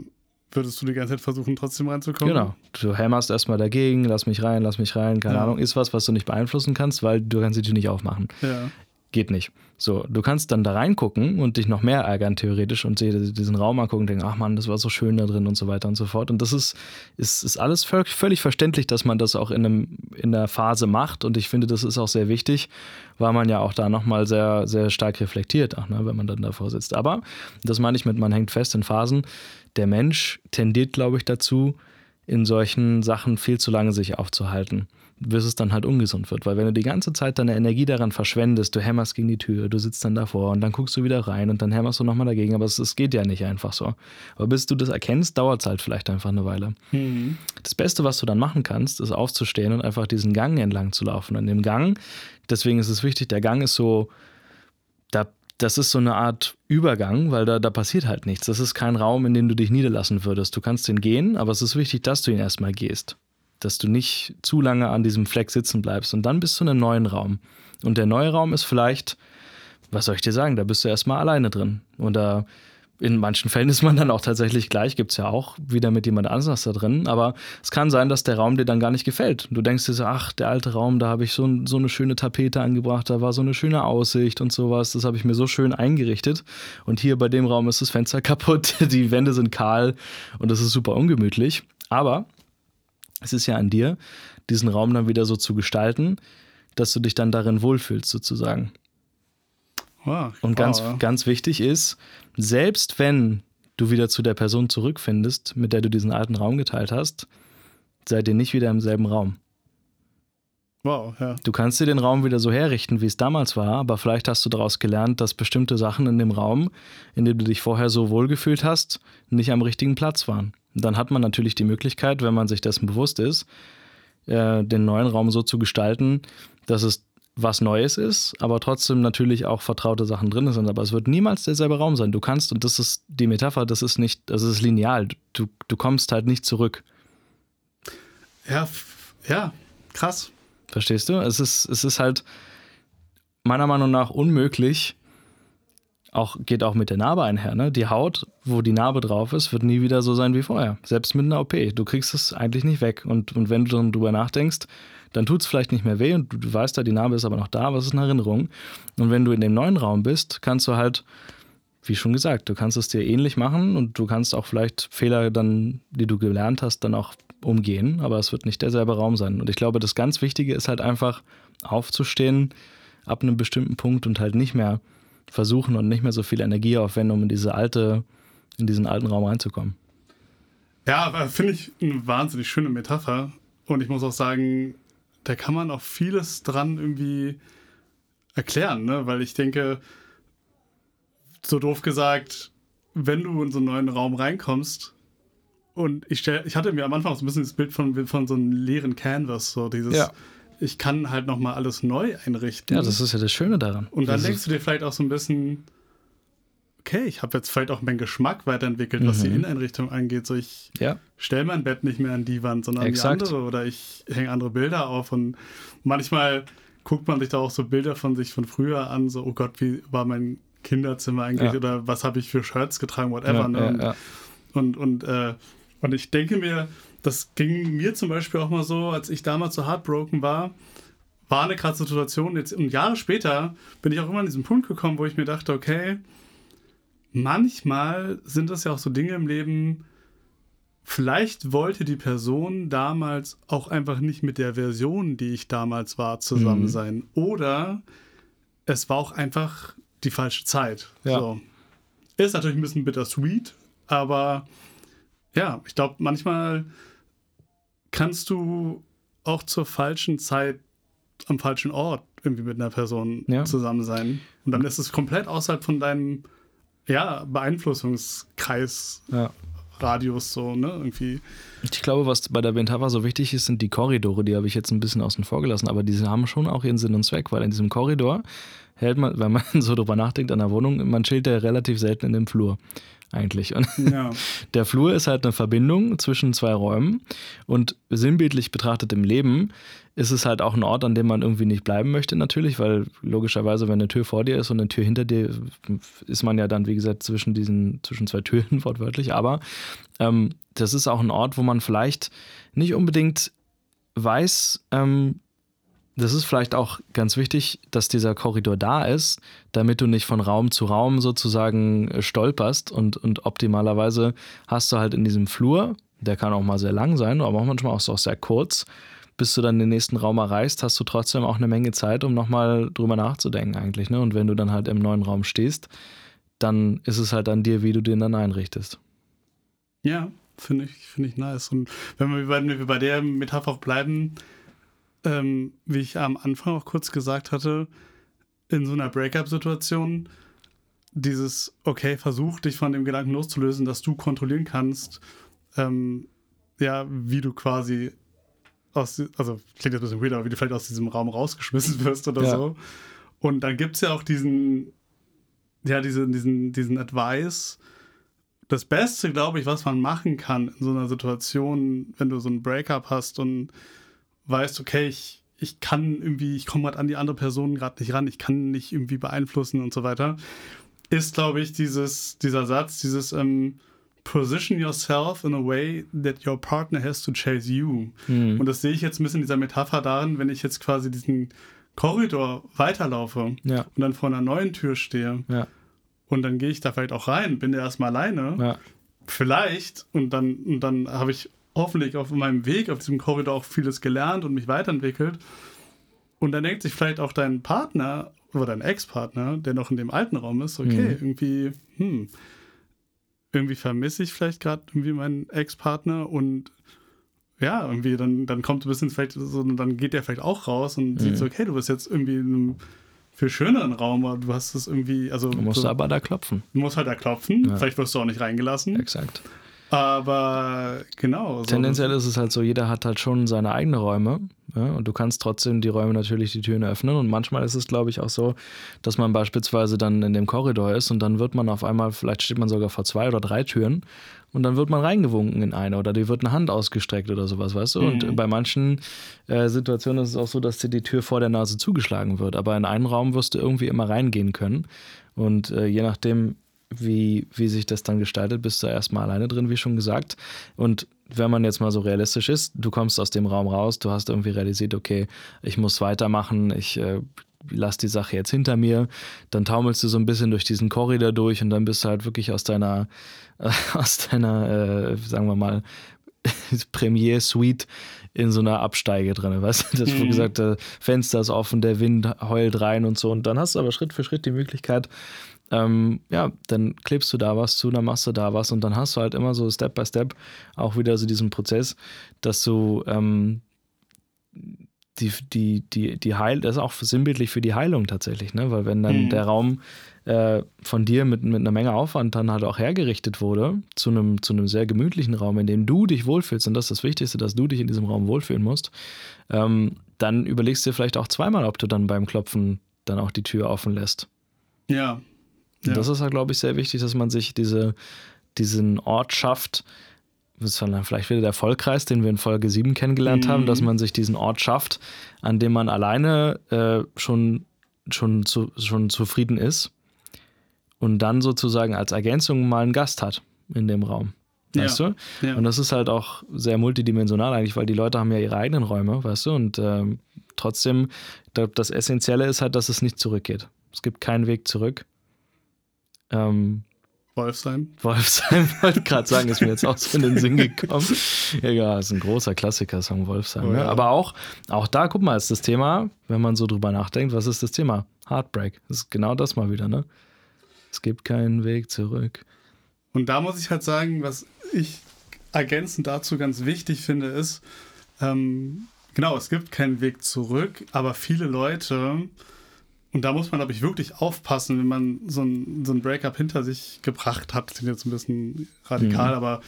S1: würdest du die ganze Zeit versuchen, trotzdem reinzukommen.
S2: Genau. Du hämmerst erstmal dagegen, lass mich rein, lass mich rein, keine ja. Ahnung, ist was, was du nicht beeinflussen kannst, weil du kannst die Tür nicht aufmachen. Ja. Geht nicht. So, du kannst dann da reingucken und dich noch mehr ärgern, theoretisch, und diesen Raum angucken und denken, ach man, das war so schön da drin und so weiter und so fort. Und das ist, ist, ist alles völlig, verständlich, dass man das auch in, einem, in der Phase macht. Und ich finde, das ist auch sehr wichtig, weil man ja auch da nochmal sehr, sehr stark reflektiert, auch, ne, wenn man dann davor sitzt. Aber, das meine ich mit, man hängt fest in Phasen, der Mensch tendiert, glaube ich, dazu, in solchen Sachen viel zu lange sich aufzuhalten bis es dann halt ungesund wird. Weil wenn du die ganze Zeit deine Energie daran verschwendest, du hämmerst gegen die Tür, du sitzt dann davor und dann guckst du wieder rein und dann hämmerst du nochmal dagegen, aber es, es, geht ja nicht einfach so. Aber bis du das erkennst, dauert es halt vielleicht einfach eine Weile. Mhm. Das Beste, was du dann machen kannst, ist aufzustehen und einfach diesen Gang entlang zu laufen. Und im Gang, deswegen ist es wichtig, der Gang ist so, da das ist so eine Art Übergang, weil da, da passiert halt nichts. Das ist kein Raum, in dem du dich niederlassen würdest. Du kannst den gehen, aber es ist wichtig, dass du ihn erstmal gehst dass du nicht zu lange an diesem Fleck sitzen bleibst. Und dann bist du in einem neuen Raum. Und der neue Raum ist vielleicht, was soll ich dir sagen, da bist du erstmal alleine drin. Oder in manchen Fällen ist man dann auch tatsächlich gleich, gibt es ja auch wieder mit jemand anders da drin. Aber es kann sein, dass der Raum dir dann gar nicht gefällt. Du denkst dir so, ach, der alte Raum, da habe ich so, so eine schöne Tapete angebracht, da war so eine schöne Aussicht und sowas. Das habe ich mir so schön eingerichtet. Und hier bei dem Raum ist das Fenster kaputt, die Wände sind kahl und das ist super ungemütlich. Aber es ist ja an dir, diesen Raum dann wieder so zu gestalten, dass du dich dann darin wohlfühlst, sozusagen. Wow, und ganz, wow. ganz wichtig ist, selbst wenn du wieder zu der Person zurückfindest, mit der du diesen alten Raum geteilt hast, seid ihr nicht wieder im selben Raum. Wow, ja. Du kannst dir den Raum wieder so herrichten, wie es damals war, aber vielleicht hast du daraus gelernt, dass bestimmte Sachen in dem Raum, in dem du dich vorher so wohlgefühlt hast, nicht am richtigen Platz waren. Dann hat man natürlich die Möglichkeit, wenn man sich dessen bewusst ist, äh, den neuen Raum so zu gestalten, dass es was Neues ist, aber trotzdem natürlich auch vertraute Sachen drin sind. Aber es wird niemals derselbe Raum sein. Du kannst, und das ist die Metapher, das ist nicht, das ist lineal. Du, du kommst halt nicht zurück.
S1: Ja, ja, krass.
S2: Verstehst du? Es ist, es ist halt meiner Meinung nach unmöglich, auch, geht auch mit der Narbe einher. Ne? Die Haut, wo die Narbe drauf ist, wird nie wieder so sein wie vorher. Selbst mit einer OP. Du kriegst es eigentlich nicht weg. Und, und wenn du dann drüber nachdenkst, dann tut es vielleicht nicht mehr weh und du, weißt ja, die Narbe ist aber noch da, aber es ist eine Erinnerung. Und wenn du in dem neuen Raum bist, kannst du halt, wie schon gesagt, du kannst es dir ähnlich machen und du kannst auch vielleicht Fehler dann, die du gelernt hast, dann auch umgehen, aber es wird nicht derselbe Raum sein. Und ich glaube, das ganz Wichtige ist halt einfach aufzustehen ab einem bestimmten Punkt und halt nicht mehr versuchen und nicht mehr so viel Energie aufwenden, um in diese alte, in diesen alten Raum reinzukommen.
S1: Ja, finde ich eine wahnsinnig schöne Metapher. Und ich muss auch sagen, da kann man auch vieles dran irgendwie erklären, ne? weil ich denke, so doof gesagt, wenn du in so einen neuen Raum reinkommst, und ich stell, ich hatte mir am Anfang so ein bisschen das Bild von, von so einem leeren Canvas, so dieses, ja. ich kann halt nochmal alles neu einrichten.
S2: Ja, das ist ja das Schöne daran.
S1: Und dann
S2: das
S1: denkst du dir vielleicht auch so ein bisschen, okay, ich habe jetzt vielleicht auch meinen Geschmack weiterentwickelt, was mhm. die Inneneinrichtung angeht. So, ich ja. stelle mein Bett nicht mehr an die Wand, sondern an die andere oder ich hänge andere Bilder auf und manchmal guckt man sich da auch so Bilder von sich von früher an, so, oh Gott, wie war mein Kinderzimmer eigentlich ja. oder was habe ich für Shirts getragen, whatever. Ja, ne? Und, und, äh, und ich denke mir, das ging mir zum Beispiel auch mal so, als ich damals so heartbroken war, war eine krasse Situation. Jetzt und Jahre später bin ich auch immer an diesen Punkt gekommen, wo ich mir dachte, okay, manchmal sind das ja auch so Dinge im Leben, vielleicht wollte die Person damals auch einfach nicht mit der Version, die ich damals war, zusammen mhm. sein. Oder es war auch einfach die falsche Zeit. Ja. So. Ist natürlich ein bisschen bittersweet, aber ja, ich glaube, manchmal kannst du auch zur falschen Zeit am falschen Ort irgendwie mit einer Person ja. zusammen sein. Und dann ist es komplett außerhalb von deinem ja, Beeinflussungskreis. Ja. Radius so, ne, irgendwie.
S2: Ich glaube, was bei der Bentava so wichtig ist, sind die Korridore, die habe ich jetzt ein bisschen außen vor gelassen, aber die haben schon auch ihren Sinn und Zweck, weil in diesem Korridor hält man, wenn man so drüber nachdenkt an der Wohnung, man chillt ja relativ selten in dem Flur eigentlich. Und ja. der Flur ist halt eine Verbindung zwischen zwei Räumen und sinnbildlich betrachtet im Leben ist es halt auch ein Ort, an dem man irgendwie nicht bleiben möchte natürlich, weil logischerweise, wenn eine Tür vor dir ist und eine Tür hinter dir, ist man ja dann, wie gesagt, zwischen diesen, zwischen zwei Türen wortwörtlich. Aber ähm, das ist auch ein Ort, wo man vielleicht nicht unbedingt weiß, ähm, das ist vielleicht auch ganz wichtig, dass dieser Korridor da ist, damit du nicht von Raum zu Raum sozusagen äh, stolperst und, und optimalerweise hast du halt in diesem Flur, der kann auch mal sehr lang sein, aber auch manchmal auch sehr kurz, bis du dann den nächsten Raum erreichst, hast du trotzdem auch eine Menge Zeit, um nochmal drüber nachzudenken eigentlich. Ne? Und wenn du dann halt im neuen Raum stehst, dann ist es halt an dir, wie du den dann einrichtest.
S1: Ja, finde ich, find ich nice. Und wenn wir bei, wenn wir bei der Metapher auch bleiben, ähm, wie ich am Anfang auch kurz gesagt hatte, in so einer Breakup-Situation dieses, okay, versuch dich von dem Gedanken loszulösen, dass du kontrollieren kannst, ähm, ja, wie du quasi aus, also klingt jetzt ein bisschen weird, aber wie du vielleicht aus diesem Raum rausgeschmissen wirst oder ja. so. Und dann gibt es ja auch diesen, ja, diesen, diesen, diesen Advice. Das Beste, glaube ich, was man machen kann in so einer Situation, wenn du so ein Breakup hast und weißt, okay, ich, ich kann irgendwie, ich komme gerade an die andere Person gerade nicht ran, ich kann nicht irgendwie beeinflussen und so weiter, ist, glaube ich, dieses, dieser Satz, dieses ähm, Position yourself in a way that your partner has to chase you. Mhm. Und das sehe ich jetzt ein bisschen in dieser Metapher darin, wenn ich jetzt quasi diesen Korridor weiterlaufe ja. und dann vor einer neuen Tür stehe. Ja. Und dann gehe ich da vielleicht auch rein, bin da erstmal alleine. Ja. Vielleicht, und dann, und dann habe ich hoffentlich auf meinem Weg auf diesem Korridor auch vieles gelernt und mich weiterentwickelt. Und dann denkt sich vielleicht auch dein Partner oder dein Ex-Partner, der noch in dem alten Raum ist, okay, mhm. irgendwie, hm, irgendwie vermisse ich vielleicht gerade irgendwie meinen Ex-Partner und ja, irgendwie, dann, dann kommt ein bisschen vielleicht so, dann geht der vielleicht auch raus und mhm. sieht so, okay, du bist jetzt irgendwie in einem viel schöneren Raum, aber du hast es irgendwie, also.
S2: Du musst
S1: so,
S2: aber da klopfen.
S1: Du musst halt da klopfen, ja. vielleicht wirst du auch nicht reingelassen.
S2: Exakt.
S1: Aber genau.
S2: So Tendenziell ist es halt so, jeder hat halt schon seine eigenen Räume. Ja, und du kannst trotzdem die Räume natürlich die Türen öffnen. Und manchmal ist es, glaube ich, auch so, dass man beispielsweise dann in dem Korridor ist und dann wird man auf einmal, vielleicht steht man sogar vor zwei oder drei Türen und dann wird man reingewunken in eine oder die wird eine Hand ausgestreckt oder sowas, weißt du? Mhm. Und bei manchen äh, Situationen ist es auch so, dass dir die Tür vor der Nase zugeschlagen wird. Aber in einen Raum wirst du irgendwie immer reingehen können. Und äh, je nachdem, wie, wie sich das dann gestaltet, bist du erstmal alleine drin, wie schon gesagt. Und wenn man jetzt mal so realistisch ist, du kommst aus dem Raum raus, du hast irgendwie realisiert, okay, ich muss weitermachen, ich äh, lass die Sache jetzt hinter mir, dann taumelst du so ein bisschen durch diesen Korridor durch und dann bist du halt wirklich aus deiner, äh, aus deiner, äh, sagen wir mal, Premier-Suite in so einer Absteige drin, weißt du? Das, mhm. gesagt, das Fenster ist offen, der Wind heult rein und so. Und dann hast du aber Schritt für Schritt die Möglichkeit, ähm, ja, dann klebst du da was zu, dann machst du da was und dann hast du halt immer so Step by Step auch wieder so diesen Prozess, dass du ähm, die, die, die, die Heil, das ist auch sinnbildlich für die Heilung tatsächlich, ne? Weil wenn dann mhm. der Raum äh, von dir mit, mit einer Menge Aufwand dann halt auch hergerichtet wurde, zu einem, zu einem sehr gemütlichen Raum, in dem du dich wohlfühlst, und das ist das Wichtigste, dass du dich in diesem Raum wohlfühlen musst, ähm, dann überlegst du dir vielleicht auch zweimal, ob du dann beim Klopfen dann auch die Tür offen lässt.
S1: Ja.
S2: Ja. Das ist halt, glaube ich, sehr wichtig, dass man sich diese, diesen Ort schafft, das war dann vielleicht wieder der Vollkreis, den wir in Folge 7 kennengelernt mhm. haben, dass man sich diesen Ort schafft, an dem man alleine äh, schon, schon, zu, schon zufrieden ist und dann sozusagen als Ergänzung mal einen Gast hat in dem Raum. Weißt ja, du? Ja. Und das ist halt auch sehr multidimensional eigentlich, weil die Leute haben ja ihre eigenen Räume, weißt du? Und ähm, trotzdem, das Essentielle ist halt, dass es nicht zurückgeht. Es gibt keinen Weg zurück. Ähm,
S1: Wolfsheim.
S2: Wolfsheim, wollte gerade sagen, ist mir jetzt auch so in den Sinn gekommen. Ja, ist ein großer Klassiker, Song Wolfsheim. Oh, ne? ja. Aber auch, auch da, guck mal, ist das Thema, wenn man so drüber nachdenkt, was ist das Thema? Heartbreak. Das ist genau das mal wieder, ne? Es gibt keinen Weg zurück.
S1: Und da muss ich halt sagen, was ich ergänzend dazu ganz wichtig finde, ist, ähm, genau, es gibt keinen Weg zurück, aber viele Leute und da muss man, glaube ich, wirklich aufpassen, wenn man so ein, so ein Breakup hinter sich gebracht hat. Das klingt jetzt ein bisschen radikal, mhm. aber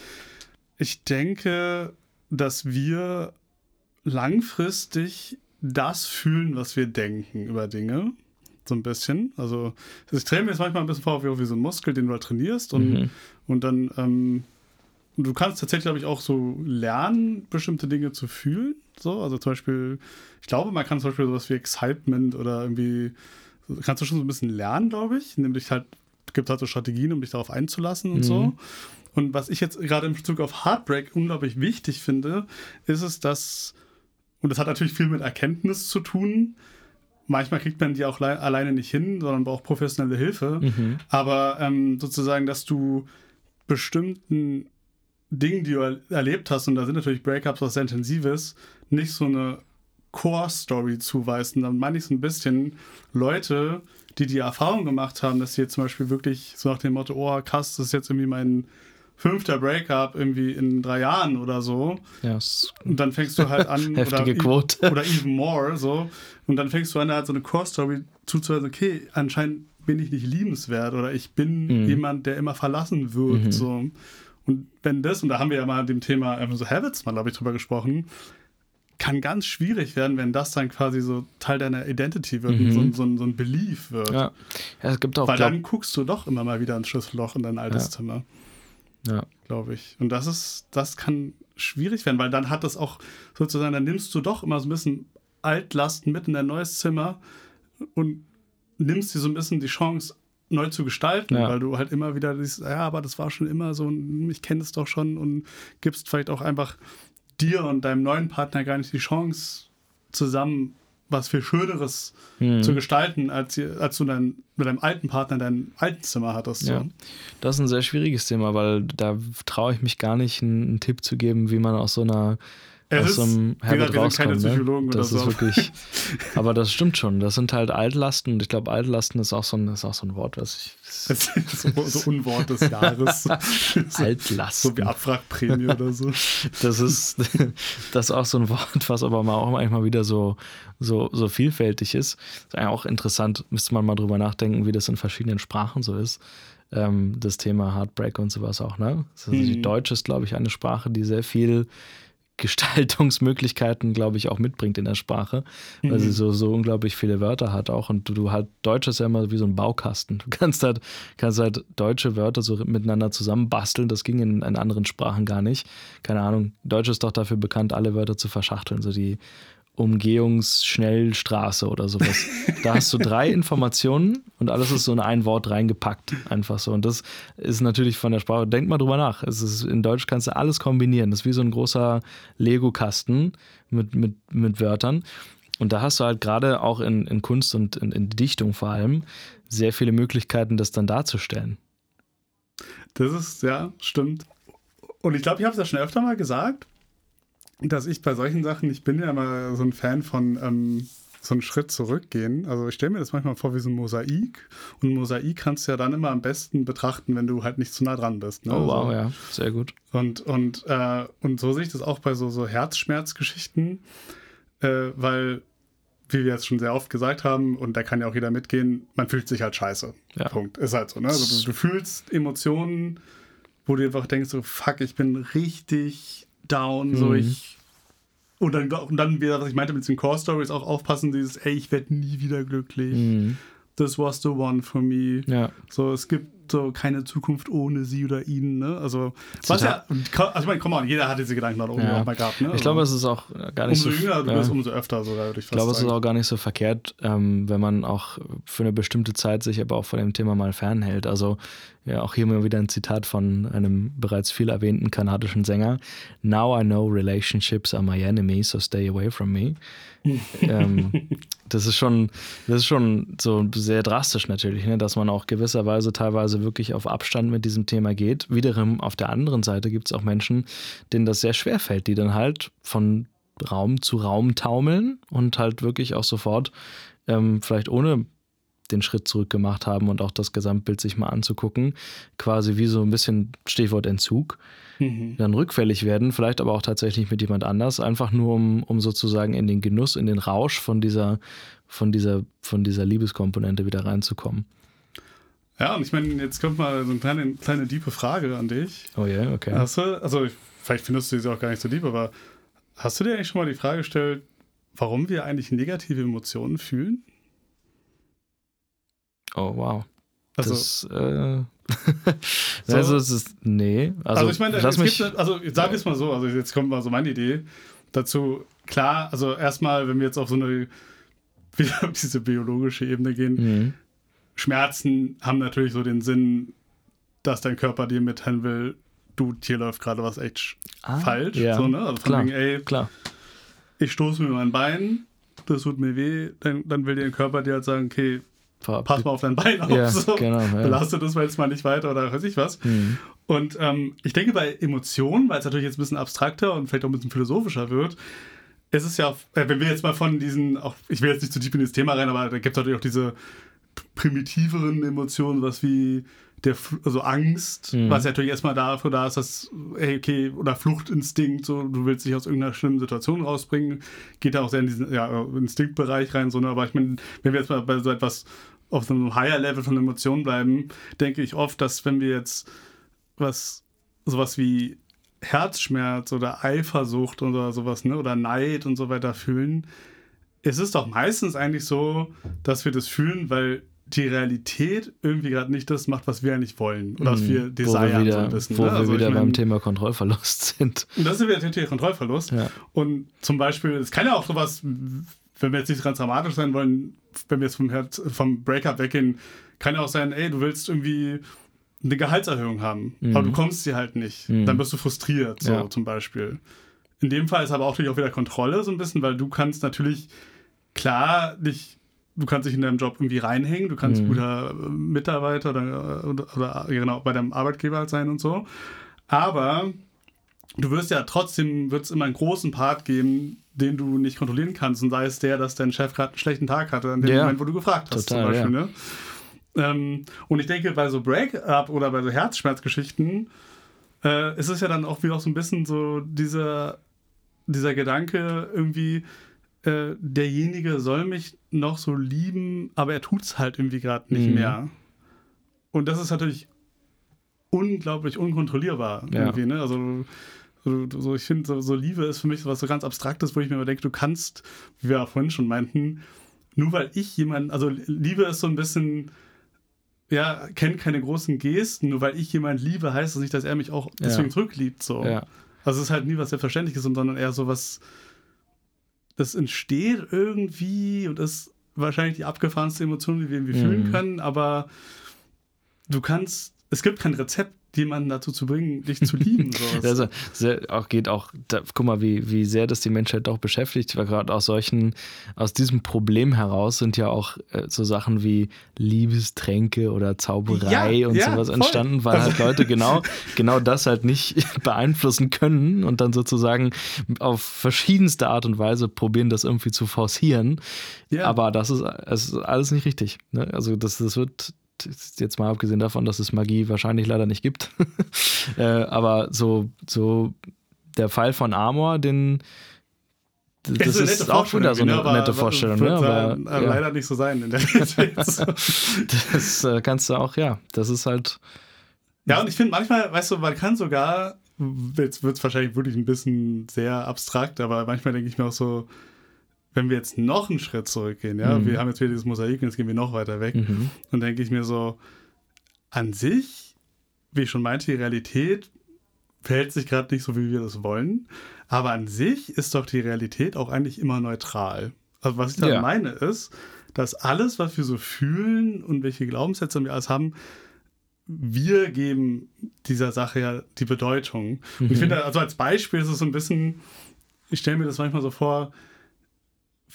S1: ich denke, dass wir langfristig das fühlen, was wir denken über Dinge. So ein bisschen. Also, ich stelle mir jetzt manchmal ein bisschen vor, wie, wie so ein Muskel, den du halt trainierst und, mhm. und dann, ähm, du kannst tatsächlich, glaube ich, auch so lernen, bestimmte Dinge zu fühlen. So, also zum Beispiel, ich glaube, man kann zum Beispiel sowas wie Excitement oder irgendwie, kannst du schon so ein bisschen lernen, glaube ich. Nämlich halt, gibt halt so Strategien, um dich darauf einzulassen und mhm. so. Und was ich jetzt gerade in Bezug auf Heartbreak unglaublich wichtig finde, ist es, dass, und das hat natürlich viel mit Erkenntnis zu tun, manchmal kriegt man die auch alleine nicht hin, sondern braucht professionelle Hilfe. Mhm. Aber ähm, sozusagen, dass du bestimmten Dingen, die du erlebt hast, und da sind natürlich Breakups was sehr Intensives, nicht so eine Core-Story zuweisen. Dann meine ich so ein bisschen Leute, die die Erfahrung gemacht haben, dass sie jetzt zum Beispiel wirklich so nach dem Motto, oh krass, das ist jetzt irgendwie mein fünfter Breakup irgendwie in drei Jahren oder so.
S2: Ja,
S1: und dann fängst du halt an,
S2: Heftige oder,
S1: Quote. oder even more, so. Und dann fängst du an, halt so eine Core-Story zuzuweisen, okay, anscheinend bin ich nicht liebenswert oder ich bin mhm. jemand, der immer verlassen wird, mhm. so. Und wenn das, und da haben wir ja mal dem Thema ähm, so Habits mal, glaube ich, drüber gesprochen, kann ganz schwierig werden, wenn das dann quasi so Teil deiner Identity wird mhm. so, so, so, ein Belief wird.
S2: Ja. ja es gibt auch,
S1: Weil glaub... dann guckst du doch immer mal wieder ins Schlüsselloch in dein altes ja. Zimmer.
S2: Ja.
S1: Glaube ich. Und das ist, das kann schwierig werden, weil dann hat das auch sozusagen, dann nimmst du doch immer so ein bisschen Altlasten mit in dein neues Zimmer und nimmst dir so ein bisschen die Chance, neu zu gestalten, ja. weil du halt immer wieder siehst, ja, aber das war schon immer so, ich kenne es doch schon und gibst vielleicht auch einfach dir und deinem neuen Partner gar nicht die Chance, zusammen was viel Schöneres hm. zu gestalten, als, als du dein, mit deinem alten Partner dein alten Zimmer hattest.
S2: Ja. So. Das ist ein sehr schwieriges Thema, weil da traue ich mich gar nicht, einen, einen Tipp zu geben, wie man aus so einer
S1: es aus so einem Habit gesagt, rauskommt. Keine ne? Psychologen?
S2: Das
S1: oder
S2: ist so. wirklich. aber das stimmt schon. Das sind halt Altlasten und ich glaube, Altlasten ist auch so ein, ist auch so ein Wort, was ich.
S1: so, so Unwort des Jahres.
S2: Altlasten.
S1: So wie Abwrackprämie oder so.
S2: Das ist, das ist auch so ein Wort, was aber auch manchmal wieder so, so, so vielfältig ist. Das ist eigentlich auch interessant, müsste man mal drüber nachdenken, wie das in verschiedenen Sprachen so ist. Ähm, das Thema Heartbreak und sowas auch, ne? Also hm. Die Deutsch ist, glaube ich, eine Sprache, die sehr viel Gestaltungsmöglichkeiten, glaube ich, auch mitbringt in der Sprache, weil mhm. sie so, so unglaublich viele Wörter hat auch. Und du, du halt, Deutsch ist ja immer wie so ein Baukasten. Du kannst halt, kannst halt deutsche Wörter so miteinander zusammenbasteln. Das ging in, in anderen Sprachen gar nicht. Keine Ahnung. Deutsch ist doch dafür bekannt, alle Wörter zu verschachteln. So die Umgehungsschnellstraße oder sowas. da hast du drei Informationen und alles ist so in ein Wort reingepackt. Einfach so. Und das ist natürlich von der Sprache. Denk mal drüber nach. Es ist, in Deutsch kannst du alles kombinieren. Das ist wie so ein großer Lego-Kasten mit, mit, mit Wörtern. Und da hast du halt gerade auch in, in Kunst und in, in Dichtung vor allem sehr viele Möglichkeiten, das dann darzustellen.
S1: Das ist, ja, stimmt. Und ich glaube, ich habe es ja schon öfter mal gesagt dass ich bei solchen Sachen, ich bin ja immer so ein Fan von ähm, so einen Schritt zurückgehen. Also ich stelle mir das manchmal vor wie so ein Mosaik. Und ein Mosaik kannst du ja dann immer am besten betrachten, wenn du halt nicht zu nah dran bist.
S2: Ne? Oh wow, also, ja, sehr gut.
S1: Und, und, äh, und so sehe ich das auch bei so, so Herzschmerzgeschichten, äh, weil, wie wir jetzt schon sehr oft gesagt haben, und da kann ja auch jeder mitgehen, man fühlt sich halt scheiße. Ja. Punkt. Ist halt so, ne? Also du, du fühlst Emotionen, wo du einfach denkst, so, fuck, ich bin richtig down, mhm. so ich. Und dann, und dann wieder, was ich meinte mit den Core Stories, auch aufpassen, dieses, ey, ich werde nie wieder glücklich. Mhm. This was the one for me. Ja. So, es gibt so keine Zukunft ohne sie oder ihn. Ne? Also, was ja, also ich meine, komm mal, jeder hat diese Gedanken dort oben ja. auch mal gehabt. Ne?
S2: Ich glaube, es ist auch gar nicht
S1: umso
S2: so.
S1: Jünger du ja. bist, umso öfter sogar.
S2: Ich glaube, es ist auch gar nicht so verkehrt, ähm, wenn man auch für eine bestimmte Zeit sich aber auch von dem Thema mal fernhält. Also, ja, auch hier mal wieder ein Zitat von einem bereits viel erwähnten kanadischen Sänger. Now I know relationships are my enemy, so stay away from me. ähm, das ist schon, das ist schon so sehr drastisch natürlich, ne? dass man auch gewisserweise teilweise wirklich auf Abstand mit diesem Thema geht. Wiederum auf der anderen Seite gibt es auch Menschen, denen das sehr schwer fällt, die dann halt von Raum zu Raum taumeln und halt wirklich auch sofort ähm, vielleicht ohne den Schritt zurück gemacht haben und auch das Gesamtbild sich mal anzugucken, quasi wie so ein bisschen Stichwort Entzug, mhm. dann rückfällig werden, vielleicht aber auch tatsächlich mit jemand anders, einfach nur um, um sozusagen in den Genuss, in den Rausch von dieser, von dieser, von dieser Liebeskomponente wieder reinzukommen.
S1: Ja, und ich meine, jetzt kommt mal so eine kleine, kleine diepe Frage an dich.
S2: Oh ja, yeah, okay.
S1: Hast du, also vielleicht findest du sie auch gar nicht so deep, aber hast du dir eigentlich schon mal die Frage gestellt, warum wir eigentlich negative Emotionen fühlen?
S2: Oh, wow. Also, das, äh, so. also es ist, nee. Also,
S1: also ich meine, lass mich, gibt, also ich sage es mal so, also jetzt kommt mal so meine Idee dazu. Klar, also erstmal, wenn wir jetzt auf so eine, wieder auf diese biologische Ebene gehen, mhm. Schmerzen haben natürlich so den Sinn, dass dein Körper dir mitteilen will, du, hier läuft gerade was echt ah, falsch. Ja. So, ne? Also
S2: klar, wegen, ey, klar.
S1: ich stoße mir mein Bein, das tut mir weh, dann, dann will dein Körper dir halt sagen, okay, pass mal auf dein Bein auf, ja, so. genau, ja. belastet das mal jetzt mal nicht weiter oder weiß ich was. Mhm. Und ähm, ich denke bei Emotionen, weil es natürlich jetzt ein bisschen abstrakter und vielleicht auch ein bisschen philosophischer wird, ist es ja, äh, wenn wir jetzt mal von diesen, auch ich will jetzt nicht zu tief in das Thema rein, aber da gibt es natürlich auch diese primitiveren Emotionen, was wie der, also Angst, mhm. was ja natürlich erstmal dafür da ist, dass, hey, okay, oder Fluchtinstinkt, so, du willst dich aus irgendeiner schlimmen Situation rausbringen, geht da auch sehr in diesen ja, Instinktbereich rein, so, ne? aber ich meine, wenn wir jetzt mal bei so etwas auf einem higher Level von Emotionen bleiben, denke ich oft, dass wenn wir jetzt was, sowas wie Herzschmerz oder Eifersucht oder sowas, ne, oder Neid und so weiter fühlen, es ist doch meistens eigentlich so, dass wir das fühlen, weil die Realität irgendwie gerade nicht das macht, was wir eigentlich wollen. Oder was mhm. wir
S2: desire so ein bisschen. Wo ne? wir also wieder ich mein, beim Thema Kontrollverlust sind.
S1: Und das ist wieder der Thema Kontrollverlust. Ja. Und zum Beispiel, es kann ja auch sowas, wenn wir jetzt nicht ganz dramatisch sein wollen, wenn wir jetzt vom, vom Breakup weggehen, kann ja auch sein, ey, du willst irgendwie eine Gehaltserhöhung haben, mhm. aber du kommst sie halt nicht. Mhm. Dann bist du frustriert, so ja. zum Beispiel. In dem Fall ist aber auch natürlich auch wieder Kontrolle so ein bisschen, weil du kannst natürlich klar dich du kannst dich in deinem Job irgendwie reinhängen, du kannst mhm. guter äh, Mitarbeiter oder, oder, oder, genau, bei deinem Arbeitgeber halt sein und so. Aber du wirst ja trotzdem, wird es immer einen großen Part geben, den du nicht kontrollieren kannst. Und sei es der, dass dein Chef gerade einen schlechten Tag hatte, an dem ja. Moment, wo du gefragt hast, Total, zum Beispiel. Ja. Ne? Ähm, und ich denke, bei so Break-up oder bei so Herzschmerzgeschichten äh, ist es ja dann auch wieder so ein bisschen so dieser, dieser Gedanke irgendwie, äh, derjenige soll mich noch so lieben, aber er tut es halt irgendwie gerade nicht mhm. mehr. Und das ist natürlich unglaublich unkontrollierbar ja. irgendwie, ne? Also so, so ich finde, so, so, Liebe ist für mich was so ganz Abstraktes, wo ich mir immer denke, du kannst, wie wir auch vorhin schon meinten, nur weil ich jemanden, also Liebe ist so ein bisschen, ja, kennt keine großen Gesten, nur weil ich jemanden liebe, heißt das nicht, dass er mich auch deswegen ja. zurückliebt. So. Ja. Also es ist halt nie was Selbstverständliches, sondern eher so was, das entsteht irgendwie und ist wahrscheinlich die abgefahrenste Emotion, die wir irgendwie mhm. fühlen können, aber du kannst, es gibt kein Rezept, jemanden dazu zu bringen, dich zu lieben.
S2: also sehr, auch geht auch, da, guck mal, wie, wie sehr das die Menschheit doch beschäftigt, weil gerade aus solchen, aus diesem Problem heraus sind ja auch äh, so Sachen wie Liebestränke oder Zauberei ja, und ja, sowas voll. entstanden, weil halt Leute genau, genau das halt nicht beeinflussen können und dann sozusagen auf verschiedenste Art und Weise probieren, das irgendwie zu forcieren. Ja. Aber das ist, das ist alles nicht richtig. Ne? Also das, das wird jetzt mal abgesehen davon, dass es Magie wahrscheinlich leider nicht gibt. äh, aber so, so der Fall von Amor, den
S1: das, das ist, auch wieder so eine ne, nette Vorstellung. Ne? Aber, ja. leider nicht so sein in der
S2: Das äh, kannst du auch, ja. Das ist halt.
S1: Ja, und ich finde manchmal, weißt du, man kann sogar, jetzt wird es wahrscheinlich wirklich ein bisschen sehr abstrakt, aber manchmal denke ich mir auch so, wenn wir jetzt noch einen Schritt zurückgehen, ja, mhm. wir haben jetzt wieder dieses Mosaik und jetzt gehen wir noch weiter weg, mhm. dann denke ich mir so, an sich, wie ich schon meinte, die Realität verhält sich gerade nicht so, wie wir das wollen, aber an sich ist doch die Realität auch eigentlich immer neutral. Also was ich da ja. meine ist, dass alles, was wir so fühlen und welche Glaubenssätze wir alles haben, wir geben dieser Sache ja die Bedeutung. Mhm. Und ich mhm. finde, also als Beispiel ist es so ein bisschen, ich stelle mir das manchmal so vor,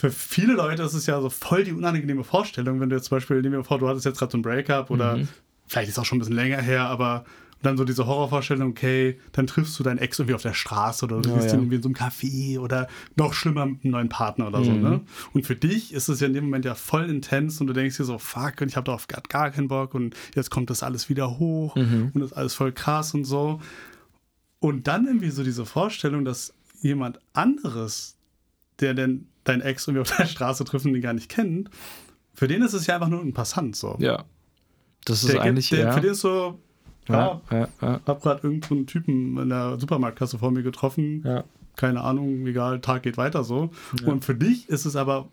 S1: für viele Leute ist es ja so voll die unangenehme Vorstellung, wenn du jetzt zum Beispiel, nehmen wir vor, du hattest jetzt gerade so ein Breakup oder mhm. vielleicht ist es auch schon ein bisschen länger her, aber dann so diese Horrorvorstellung, okay, dann triffst du deinen Ex irgendwie auf der Straße oder du oh, siehst ja. ihn irgendwie in so einem Café oder noch schlimmer mit einem neuen Partner oder mhm. so, ne? Und für dich ist es ja in dem Moment ja voll intens und du denkst dir so, fuck, und ich habe darauf gar keinen Bock und jetzt kommt das alles wieder hoch mhm. und ist alles voll krass und so. Und dann irgendwie so diese Vorstellung, dass jemand anderes, der denn dein Ex irgendwie auf der Straße trifft und den gar nicht kennt, für den ist es ja einfach nur ein Passant so.
S2: Ja. Das ist der eigentlich.
S1: der, ja. Für den ist so, ja, ja, ja. hab gerade irgendeinen Typen in der Supermarktkasse vor mir getroffen. Ja. Keine Ahnung, egal, Tag geht weiter so. Ja. Und für dich ist es aber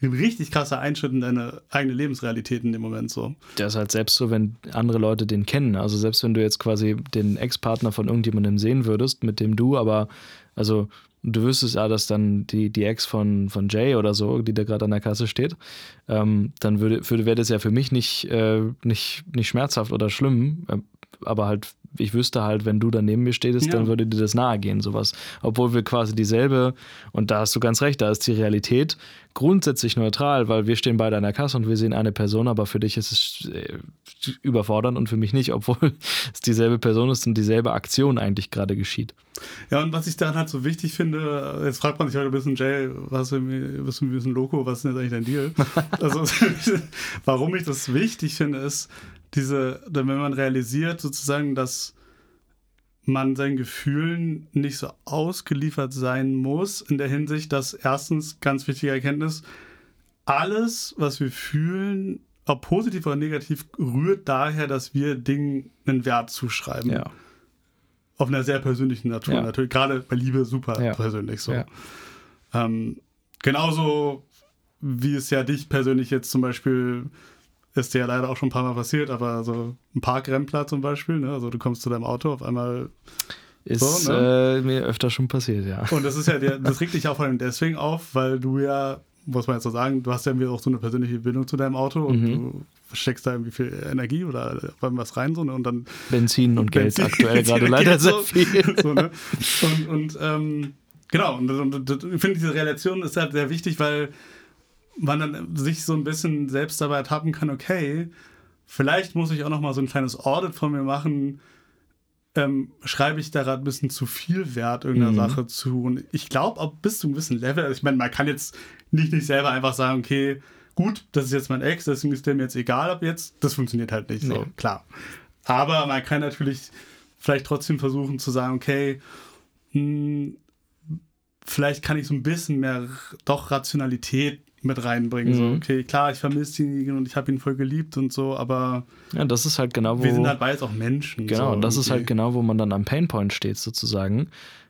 S1: ein richtig krasser Einschnitt in deine eigene Lebensrealität in dem Moment so.
S2: Der ist halt selbst so, wenn andere Leute den kennen. Also selbst wenn du jetzt quasi den Ex-Partner von irgendjemandem sehen würdest, mit dem du aber, also du wüsstest ja, dass dann die, die Ex von, von Jay oder so, die da gerade an der Kasse steht, ähm, dann würde, würde wäre das ja für mich nicht, äh, nicht, nicht schmerzhaft oder schlimm, äh, aber halt ich wüsste halt, wenn du da neben mir stehst, ja. dann würde dir das nahe gehen, sowas. Obwohl wir quasi dieselbe, und da hast du ganz recht, da ist die Realität grundsätzlich neutral, weil wir stehen beide an der Kasse und wir sehen eine Person, aber für dich ist es überfordernd und für mich nicht, obwohl es dieselbe Person ist und dieselbe Aktion eigentlich gerade geschieht.
S1: Ja, und was ich daran halt so wichtig finde, jetzt fragt man sich halt ein bisschen, Jay, was bist du ein bisschen Loco, was ist denn jetzt eigentlich dein Deal? also, warum ich das wichtig finde, ist, diese, wenn man realisiert sozusagen, dass man seinen Gefühlen nicht so ausgeliefert sein muss, in der Hinsicht, dass erstens, ganz wichtige Erkenntnis, alles, was wir fühlen, ob positiv oder negativ, rührt daher, dass wir Dingen einen Wert zuschreiben. Ja. Auf einer sehr persönlichen Natur. Ja. Natürlich, gerade bei Liebe super ja. persönlich so. Ja. Ähm, genauso wie es ja dich persönlich jetzt zum Beispiel ist dir ja leider auch schon ein paar Mal passiert, aber so ein Parkrempler zum Beispiel, ne? also du kommst zu deinem Auto, auf einmal
S2: ist so, ne? äh, mir öfter schon passiert, ja.
S1: Und das ist ja, das regt dich auch vor allem deswegen auf, weil du ja, muss man jetzt so sagen, du hast ja irgendwie auch so eine persönliche Bindung zu deinem Auto und mhm. du steckst da irgendwie viel Energie oder was rein so ne? und dann
S2: Benzin und Geld Benzin, aktuell gerade leider sehr viel. So, ne?
S1: Und, und ähm, genau, und, und, und ich finde diese Relation ist halt sehr wichtig, weil man dann sich so ein bisschen selbst dabei ertappen kann, okay, vielleicht muss ich auch noch mal so ein kleines Audit von mir machen, ähm, schreibe ich da gerade ein bisschen zu viel Wert irgendeiner mhm. Sache zu. Und ich glaube, bis zu einem gewissen Level, also ich meine, man kann jetzt nicht, nicht selber einfach sagen, okay, gut, das ist jetzt mein Ex, deswegen ist der mir jetzt egal ab jetzt. Das funktioniert halt nicht nee. so, klar. Aber man kann natürlich vielleicht trotzdem versuchen zu sagen, okay, mh, hm, vielleicht kann ich so ein bisschen mehr doch Rationalität mit reinbringen. Mhm. So, okay, klar, ich vermisse ihn und ich habe ihn voll geliebt und so, aber
S2: ja, das ist halt genau,
S1: wo wir sind halt beides auch Menschen.
S2: Genau, so, und das ist halt genau, wo man dann am Painpoint steht sozusagen.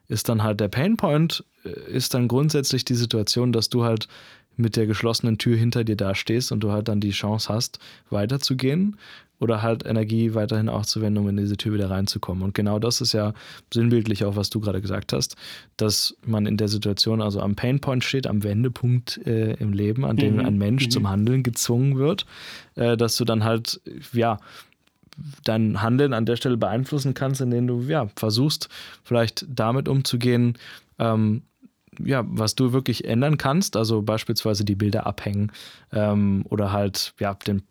S2: Ist dann halt der Painpoint äh, ist dann grundsätzlich die Situation, dass du halt mit der geschlossenen Tür hinter dir dastehst und du halt dann die Chance hast, weiterzugehen oder halt Energie weiterhin aufzuwenden, um in diese Tür wieder reinzukommen. Und genau das ist ja sinnbildlich auch, was du gerade gesagt hast, dass man in der Situation also am Painpoint steht, am Wendepunkt äh, im Leben, an dem mhm. ein Mensch mhm. zum Handeln gezwungen wird, äh, dass du dann halt, ja, dein Handeln an der Stelle beeinflussen kannst, indem du ja versuchst, vielleicht damit umzugehen, ähm, ja, was du wirklich ändern kannst, also beispielsweise die Bilder abhängen ähm, oder halt ja den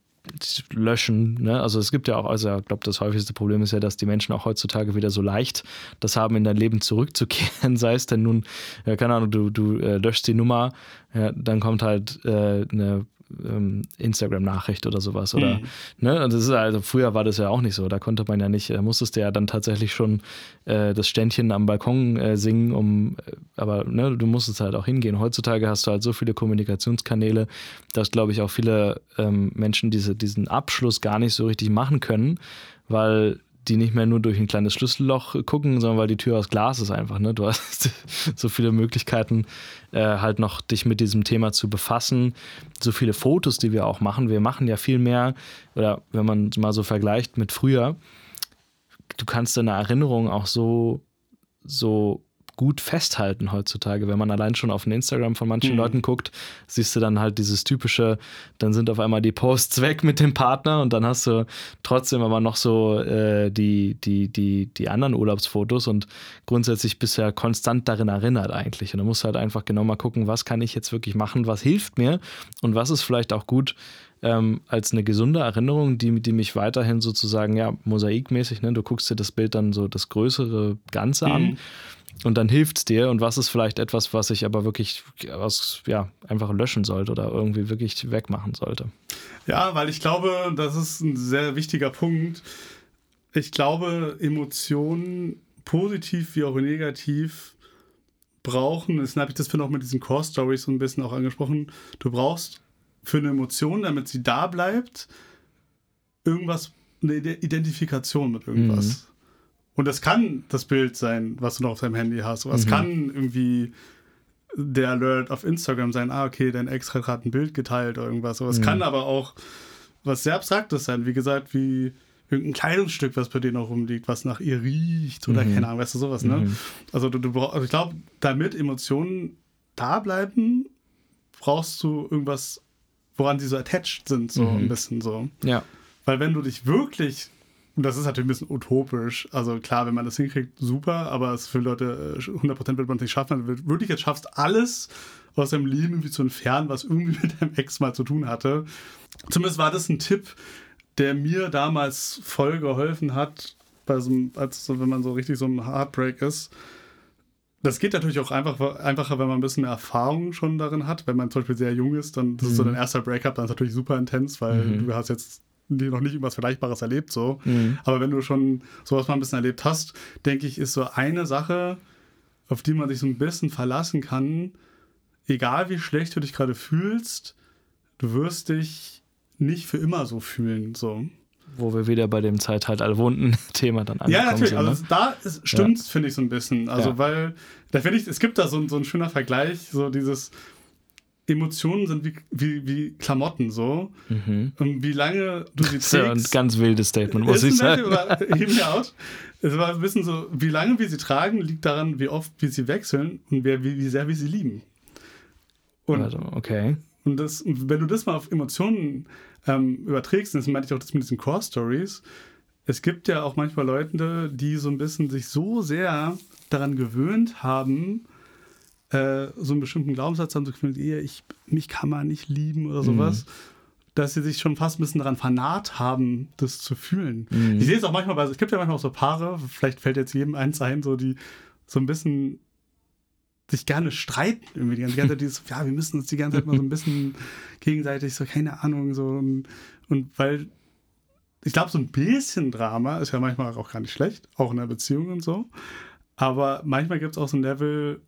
S2: löschen. Ne? Also es gibt ja auch, also ich glaube, das häufigste Problem ist ja, dass die Menschen auch heutzutage wieder so leicht das haben, in dein Leben zurückzukehren. Sei es denn nun, ja, keine Ahnung, du, du äh, löschst die Nummer, ja, dann kommt halt äh, eine ähm, Instagram-Nachricht oder sowas. Oder, mhm. ne? das ist also, früher war das ja auch nicht so. Da konnte man ja nicht, da musstest du ja dann tatsächlich schon äh, das Ständchen am Balkon äh, singen, um, äh, aber ne, du musstest halt auch hingehen. Heutzutage hast du halt so viele Kommunikationskanäle, dass, glaube ich, auch viele ähm, Menschen diese, diesen Abschluss gar nicht so richtig machen können, weil die nicht mehr nur durch ein kleines Schlüsselloch gucken, sondern weil die Tür aus Glas ist einfach. Ne? Du hast so viele Möglichkeiten, äh, halt noch dich mit diesem Thema zu befassen. So viele Fotos, die wir auch machen. Wir machen ja viel mehr, oder wenn man mal so vergleicht mit früher, du kannst deine Erinnerung auch so, so gut festhalten heutzutage. Wenn man allein schon auf den Instagram von manchen mhm. Leuten guckt, siehst du dann halt dieses typische, dann sind auf einmal die Posts weg mit dem Partner und dann hast du trotzdem aber noch so äh, die, die, die, die anderen Urlaubsfotos und grundsätzlich du ja konstant darin erinnert eigentlich. Und du musst halt einfach genau mal gucken, was kann ich jetzt wirklich machen, was hilft mir und was ist vielleicht auch gut, ähm, als eine gesunde Erinnerung, die, die mich weiterhin sozusagen, ja, mosaikmäßig, ne, du guckst dir das Bild dann so das größere Ganze mhm. an und dann hilft es dir. Und was ist vielleicht etwas, was ich aber wirklich aus, ja, einfach löschen sollte oder irgendwie wirklich wegmachen sollte?
S1: Ja, weil ich glaube, das ist ein sehr wichtiger Punkt. Ich glaube, Emotionen, positiv wie auch negativ, brauchen, das habe ich das vorhin auch mit diesen Core Stories so ein bisschen auch angesprochen, du brauchst für eine Emotion, damit sie da bleibt, irgendwas, eine Identifikation mit irgendwas. Mhm. Und das kann das Bild sein, was du noch auf deinem Handy hast. Oder es mhm. kann irgendwie der Alert auf Instagram sein, ah, okay, dein Ex hat gerade ein Bild geteilt oder irgendwas. Aber es mhm. kann aber auch was sehr Abstraktes sein, wie gesagt, wie irgendein Kleidungsstück, was bei dir noch rumliegt, was nach ihr riecht oder mhm. keine Ahnung, weißt du, sowas, ne? Mhm. Also du, du brauchst, also ich glaube, damit Emotionen da bleiben, brauchst du irgendwas, woran die so attached sind, so mhm. ein bisschen so.
S2: Ja.
S1: Weil wenn du dich wirklich und das ist natürlich ein bisschen utopisch. Also klar, wenn man das hinkriegt, super, aber es für Leute 100% wird man es nicht schaffen. Wenn du wirklich jetzt schaffst, alles aus deinem Leben irgendwie zu entfernen, was irgendwie mit deinem Ex mal zu tun hatte. Zumindest war das ein Tipp, der mir damals voll geholfen hat, bei so einem, als so, wenn man so richtig so ein Heartbreak ist. Das geht natürlich auch einfach, einfacher, wenn man ein bisschen mehr Erfahrung schon darin hat. Wenn man zum Beispiel sehr jung ist, dann das mhm. ist so dein erster Breakup, dann ist natürlich super intens, weil mhm. du hast jetzt die noch nicht irgendwas Vergleichbares erlebt, so. Mhm. Aber wenn du schon sowas mal ein bisschen erlebt hast, denke ich, ist so eine Sache, auf die man sich so ein bisschen verlassen kann, egal wie schlecht du dich gerade fühlst, du wirst dich nicht für immer so fühlen, so.
S2: Wo wir wieder bei dem Zeitalter-Wunden-Thema dann ankommen.
S1: Ja, natürlich. Sind, ne? Also da stimmt es, ja. finde ich, so ein bisschen. Also, ja. weil, da finde ich, es gibt da so, so ein schöner Vergleich, so dieses, Emotionen sind wie, wie, wie Klamotten so. Mhm. Und wie lange du sie trägst. Das ist ja
S2: ein ganz wildes Statement, muss ich sagen.
S1: Hear me out. Es war ein bisschen so, wie lange wir sie tragen, liegt daran, wie oft wir sie wechseln und wie, wie sehr wir sie lieben.
S2: Und, also, okay.
S1: Und das, wenn du das mal auf Emotionen ähm, überträgst, das meinte ich auch das mit diesen Core Stories, es gibt ja auch manchmal Leute, die so ein bisschen sich so sehr daran gewöhnt haben, äh, so einen bestimmten Glaubenssatz haben, so gefühlt, ich, mich kann man nicht lieben oder sowas. Mhm. Dass sie sich schon fast ein bisschen daran vernarrt haben, das zu fühlen. Mhm. Ich sehe es auch manchmal bei, es gibt ja manchmal auch so Paare, vielleicht fällt jetzt jedem eins ein, so die so ein bisschen sich gerne streiten irgendwie die ganze Zeit dieses, ja, wir müssen uns die ganze Zeit mal so ein bisschen gegenseitig so, keine Ahnung, so und, und weil ich glaube, so ein bisschen Drama ist ja manchmal auch gar nicht schlecht, auch in der Beziehung und so. Aber manchmal gibt es auch so ein Level,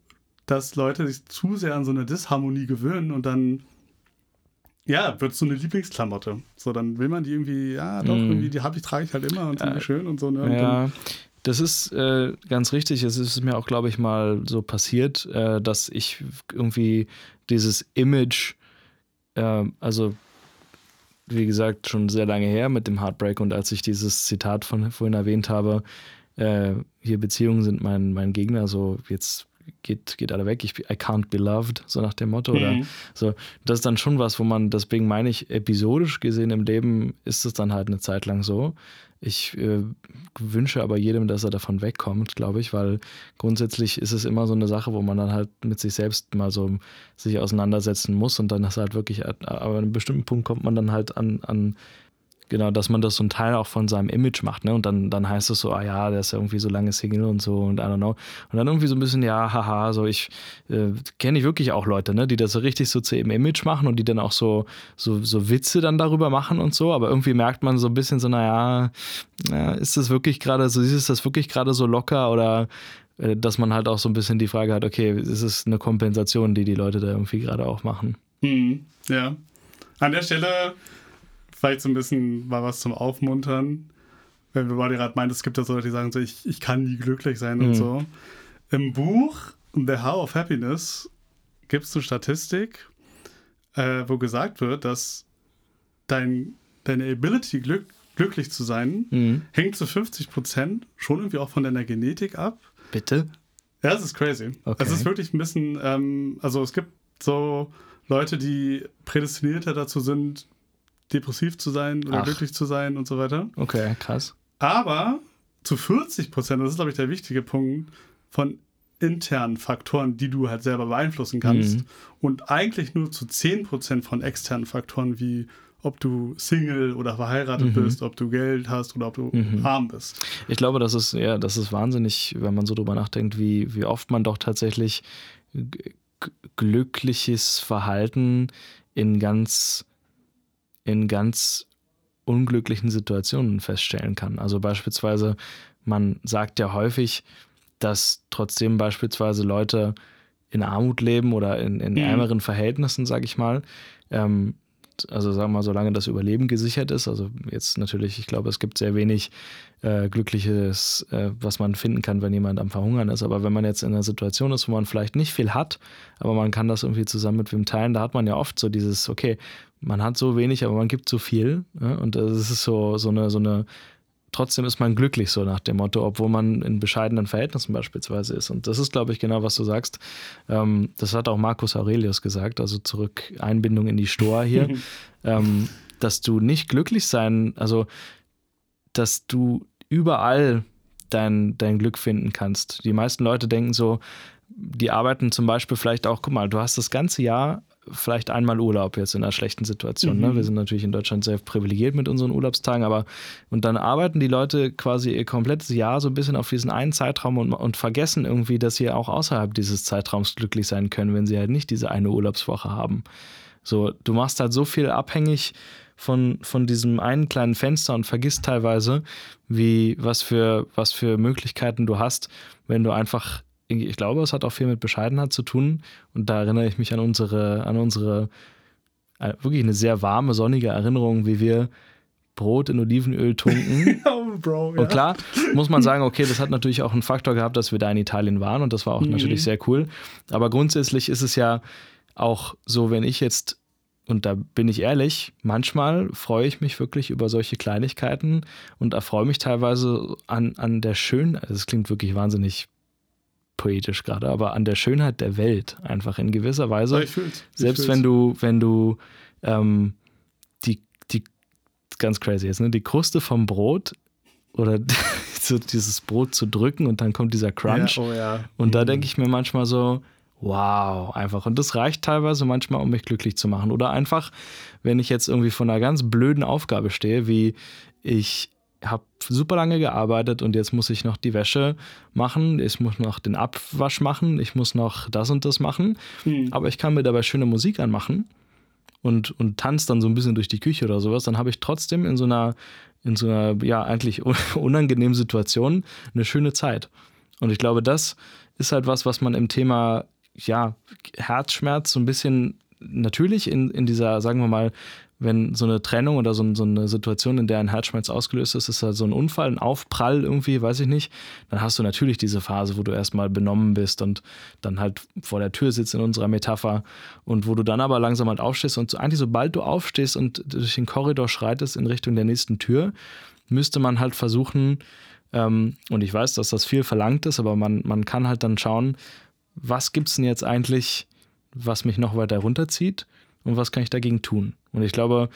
S1: dass Leute sich zu sehr an so eine Disharmonie gewöhnen und dann ja, wird so eine Lieblingsklamotte. So, dann will man die irgendwie, ja, doch, mm. irgendwie, die habe ich, trage ich halt immer und finde äh, schön und so. Ne? Und
S2: ja, das ist äh, ganz richtig. Es ist mir auch, glaube ich, mal so passiert, äh, dass ich irgendwie dieses Image, äh, also wie gesagt, schon sehr lange her mit dem Heartbreak und als ich dieses Zitat von vorhin erwähnt habe, äh, hier Beziehungen sind mein, mein Gegner, so jetzt geht, geht alle weg, ich, I can't be loved, so nach dem Motto. Mhm. Oder so. Das ist dann schon was, wo man, deswegen meine ich, episodisch gesehen im Leben ist es dann halt eine Zeit lang so. Ich äh, wünsche aber jedem, dass er davon wegkommt, glaube ich, weil grundsätzlich ist es immer so eine Sache, wo man dann halt mit sich selbst mal so sich auseinandersetzen muss und dann ist halt wirklich, aber an einem bestimmten Punkt kommt man dann halt an, an Genau, dass man das so ein Teil auch von seinem Image macht, ne? Und dann, dann heißt es so, ah ja, der ist ja irgendwie so lange Single und so und I don't know. Und dann irgendwie so ein bisschen, ja, haha, so ich äh, kenne ich wirklich auch Leute, ne, die das so richtig so zu ihrem Image machen und die dann auch so, so, so Witze dann darüber machen und so, aber irgendwie merkt man so ein bisschen so, naja, ja, ist das wirklich gerade so, ist das wirklich gerade so locker oder äh, dass man halt auch so ein bisschen die Frage hat, okay, ist es eine Kompensation, die die Leute da irgendwie gerade auch machen?
S1: Hm, ja. An der Stelle vielleicht so ein bisschen mal was zum Aufmuntern. Wenn wir gerade meint, es gibt ja so Leute, die sagen so, ich, ich kann nie glücklich sein mhm. und so. Im Buch The How of Happiness gibt es eine Statistik, äh, wo gesagt wird, dass dein, deine Ability, glück, glücklich zu sein, mhm. hängt zu 50 Prozent schon irgendwie auch von deiner Genetik ab.
S2: Bitte?
S1: Ja, es ist crazy. Okay. Es ist wirklich ein bisschen, ähm, also es gibt so Leute, die prädestinierter dazu sind, depressiv zu sein oder Ach. glücklich zu sein und so weiter.
S2: Okay, krass.
S1: Aber zu 40 Prozent, das ist, glaube ich, der wichtige Punkt, von internen Faktoren, die du halt selber beeinflussen kannst. Mhm. Und eigentlich nur zu 10 Prozent von externen Faktoren, wie ob du Single oder verheiratet mhm. bist, ob du Geld hast oder ob du mhm. arm bist.
S2: Ich glaube, das ist, ja, das ist wahnsinnig, wenn man so drüber nachdenkt, wie, wie oft man doch tatsächlich glückliches Verhalten in ganz in ganz unglücklichen Situationen feststellen kann. Also beispielsweise, man sagt ja häufig, dass trotzdem beispielsweise Leute in Armut leben oder in, in mhm. ärmeren Verhältnissen, sage ich mal, ähm, also sagen wir mal, solange das Überleben gesichert ist, also jetzt natürlich, ich glaube, es gibt sehr wenig äh, Glückliches, äh, was man finden kann, wenn jemand am Verhungern ist. Aber wenn man jetzt in einer Situation ist, wo man vielleicht nicht viel hat, aber man kann das irgendwie zusammen mit wem teilen, da hat man ja oft so dieses, okay, man hat so wenig, aber man gibt so viel. Ja? Und das ist so, so eine, so eine trotzdem ist man glücklich, so nach dem Motto, obwohl man in bescheidenen Verhältnissen beispielsweise ist. Und das ist, glaube ich, genau, was du sagst. Ähm, das hat auch Marcus Aurelius gesagt, also zurück Einbindung in die Stoa hier, ähm, dass du nicht glücklich sein, also dass du überall dein, dein Glück finden kannst. Die meisten Leute denken so, die arbeiten zum Beispiel vielleicht auch, guck mal, du hast das ganze Jahr vielleicht einmal Urlaub jetzt in einer schlechten Situation. Ne? Mhm. Ne? Wir sind natürlich in Deutschland sehr privilegiert mit unseren Urlaubstagen, aber und dann arbeiten die Leute quasi ihr komplettes Jahr so ein bisschen auf diesen einen Zeitraum und, und vergessen irgendwie, dass sie auch außerhalb dieses Zeitraums glücklich sein können, wenn sie halt nicht diese eine Urlaubswoche haben. So, du machst halt so viel abhängig von, von diesem einen kleinen Fenster und vergisst teilweise, wie, was für, was für Möglichkeiten du hast, wenn du einfach ich glaube, es hat auch viel mit Bescheidenheit zu tun. Und da erinnere ich mich an unsere, an unsere äh, wirklich eine sehr warme, sonnige Erinnerung, wie wir Brot in Olivenöl tunken. oh, Bro, ja. Und klar, muss man sagen, okay, das hat natürlich auch einen Faktor gehabt, dass wir da in Italien waren und das war auch mhm. natürlich sehr cool. Aber grundsätzlich ist es ja auch so, wenn ich jetzt, und da bin ich ehrlich, manchmal freue ich mich wirklich über solche Kleinigkeiten und erfreue mich teilweise an, an der Schönheit. Also es klingt wirklich wahnsinnig poetisch gerade, aber an der Schönheit der Welt einfach in gewisser Weise. Ich ich selbst fühl's. wenn du, wenn du ähm, die, die, ganz crazy jetzt, ne, die Kruste vom Brot oder so dieses Brot zu drücken und dann kommt dieser Crunch. Ja, oh ja. Und mhm. da denke ich mir manchmal so, wow, einfach. Und das reicht teilweise manchmal, um mich glücklich zu machen. Oder einfach, wenn ich jetzt irgendwie vor einer ganz blöden Aufgabe stehe, wie ich habe super lange gearbeitet und jetzt muss ich noch die Wäsche machen, ich muss noch den Abwasch machen, ich muss noch das und das machen. Mhm. Aber ich kann mir dabei schöne Musik anmachen und, und tanze dann so ein bisschen durch die Küche oder sowas. Dann habe ich trotzdem in so einer, in so einer, ja, eigentlich unangenehmen Situation eine schöne Zeit. Und ich glaube, das ist halt was, was man im Thema, ja, Herzschmerz so ein bisschen natürlich in, in dieser, sagen wir mal, wenn so eine Trennung oder so, so, eine Situation, in der ein Herzschmerz ausgelöst ist, ist halt so ein Unfall, ein Aufprall irgendwie, weiß ich nicht, dann hast du natürlich diese Phase, wo du erstmal benommen bist und dann halt vor der Tür sitzt in unserer Metapher und wo du dann aber langsam halt aufstehst und eigentlich sobald du aufstehst und durch den Korridor schreitest in Richtung der nächsten Tür, müsste man halt versuchen, ähm, und ich weiß, dass das viel verlangt ist, aber man, man kann halt dann schauen, was gibt es denn jetzt eigentlich, was mich noch weiter runterzieht und was kann ich dagegen tun. Und ich glaube,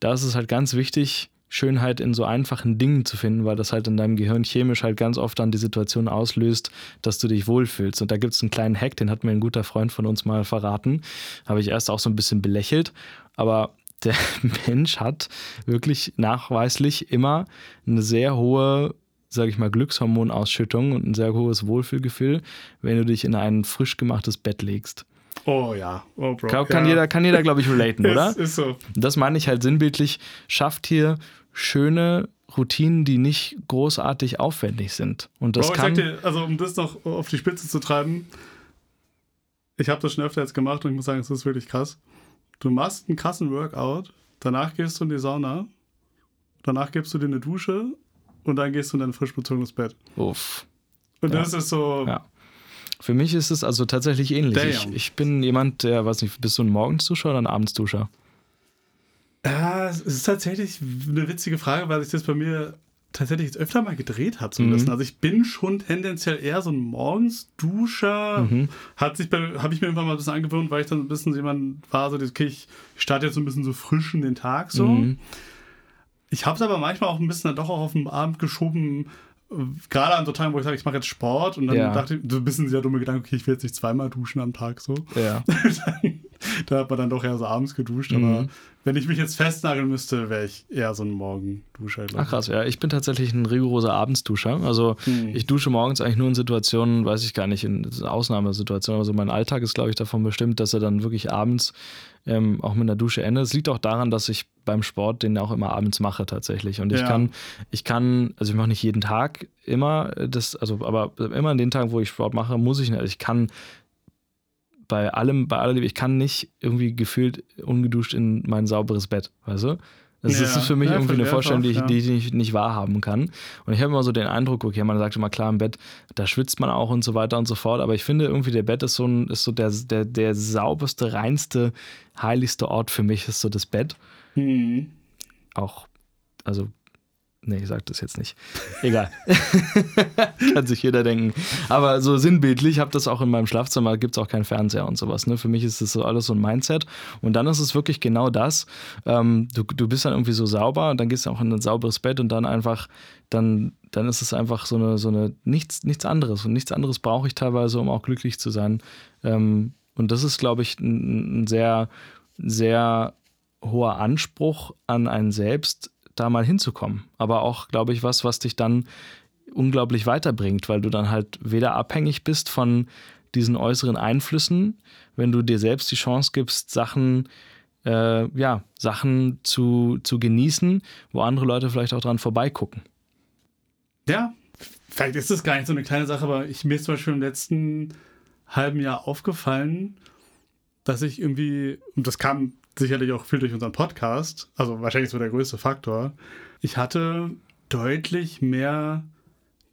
S2: da ist es halt ganz wichtig, Schönheit in so einfachen Dingen zu finden, weil das halt in deinem Gehirn chemisch halt ganz oft dann die Situation auslöst, dass du dich wohlfühlst. Und da gibt es einen kleinen Hack, den hat mir ein guter Freund von uns mal verraten. Habe ich erst auch so ein bisschen belächelt. Aber der Mensch hat wirklich nachweislich immer eine sehr hohe sage ich mal, Glückshormonausschüttung und ein sehr hohes Wohlfühlgefühl, wenn du dich in ein frisch gemachtes Bett legst.
S1: Oh ja, oh Bro.
S2: Kann, kann
S1: ja.
S2: jeder, kann jeder glaube ich, relaten, oder?
S1: Ist, ist so.
S2: Das meine ich halt sinnbildlich, schafft hier schöne Routinen, die nicht großartig aufwendig sind. Und das
S1: Bro,
S2: kann.
S1: ich sag dir, also um das noch auf die Spitze zu treiben, ich habe das schon öfter jetzt gemacht und ich muss sagen, es ist wirklich krass. Du machst einen krassen Workout, danach gehst du in die Sauna, danach gibst du dir eine Dusche und dann gehst du in dein frisch bezogenes Bett.
S2: Uff.
S1: Und
S2: Ja.
S1: das ist so,
S2: Ja. Für mich ist es also tatsächlich ähnlich. Ich, ich bin jemand, der, weiß nicht, bist du ein Morgensduscher oder ein Abendsduscher?
S1: Ja, es ist tatsächlich eine witzige Frage, weil sich das bei mir tatsächlich jetzt öfter mal gedreht hat,
S2: Mhm.
S1: Also ich bin schon tendenziell eher so ein Morgensduscher.
S2: Mhm.
S1: Hat sich bei, habe ich mir irgendwann mal ein bisschen angewöhnt, weil ich dann ein bisschen so jemand war, so, okay, ich starte jetzt so ein bisschen so frisch in den Tag so.
S2: Mhm.
S1: Ich habe es aber manchmal auch ein bisschen dann doch auch auf den Abend geschoben, äh, gerade an so Tagen, wo ich sage, ich mache jetzt Sport und dann
S2: Ja.
S1: dachte ich, so ein bisschen sehr dumme Gedanke, okay, ich will jetzt nicht zweimal duschen am Tag so.
S2: Ja.
S1: da hat man dann doch eher so abends geduscht,
S2: Mhm.
S1: aber wenn ich mich jetzt festnageln müsste, wäre ich eher so ein Morgenduscher.
S2: Ach krass, ja. Ich bin tatsächlich ein rigoroser Abendsduscher. Also
S1: Hm.
S2: ich dusche morgens eigentlich nur in Situationen, weiß ich gar nicht, in Ausnahmesituationen. Also mein Alltag ist, glaube ich, davon bestimmt, dass er dann wirklich abends ähm, auch mit einer Dusche endet. Es liegt auch daran, dass ich beim Sport den auch immer abends mache tatsächlich. Und ich
S1: Ja.
S2: kann, ich kann, also ich mache nicht jeden Tag immer das, also aber immer an den Tagen, wo ich Sport mache, muss ich nicht. Also ich kann bei allem, bei allem, ich kann nicht irgendwie gefühlt ungeduscht in mein sauberes Bett, weißt du? Das
S1: Ja.
S2: ist für mich
S1: Ja,
S2: irgendwie eine Vorstellung, die ich, die ich nicht, nicht wahrhaben kann. Und ich habe immer so den Eindruck, okay, man sagt immer klar im Bett, da schwitzt man auch und so weiter und so fort. Aber ich finde irgendwie, der Bett ist so, ein, ist so der, der, der sauberste, reinste, heiligste Ort für mich, ist so das Bett.
S1: Hm.
S2: Auch, also, nee, ich sag das jetzt nicht. Egal. Kann sich jeder denken. Aber so sinnbildlich, ich habe das auch in meinem Schlafzimmer, gibt es auch keinen Fernseher und sowas. Ne? Für mich ist das so alles so ein Mindset. Und dann ist es wirklich genau das. Ähm, du, du bist dann irgendwie so sauber und dann gehst du auch in ein sauberes Bett und dann einfach, dann, dann ist es einfach so eine, so eine nichts, nichts anderes. Und nichts anderes brauche ich teilweise, um auch glücklich zu sein. Ähm, und das ist, glaube ich, ein, ein sehr, sehr hoher Anspruch an einen selbst, da mal hinzukommen. Aber auch, glaube ich, was, was dich dann unglaublich weiterbringt, weil du dann halt weder abhängig bist von diesen äußeren Einflüssen, wenn du dir selbst die Chance gibst, Sachen, äh, ja, Sachen zu, zu genießen, wo andere Leute vielleicht auch dran vorbeigucken.
S1: Ja, vielleicht ist das gar nicht so eine kleine Sache, aber ich, mir ist zum Beispiel im letzten halben Jahr aufgefallen, dass ich irgendwie, und das kam sicherlich auch viel durch unseren Podcast, also wahrscheinlich so der größte Faktor, ich hatte deutlich mehr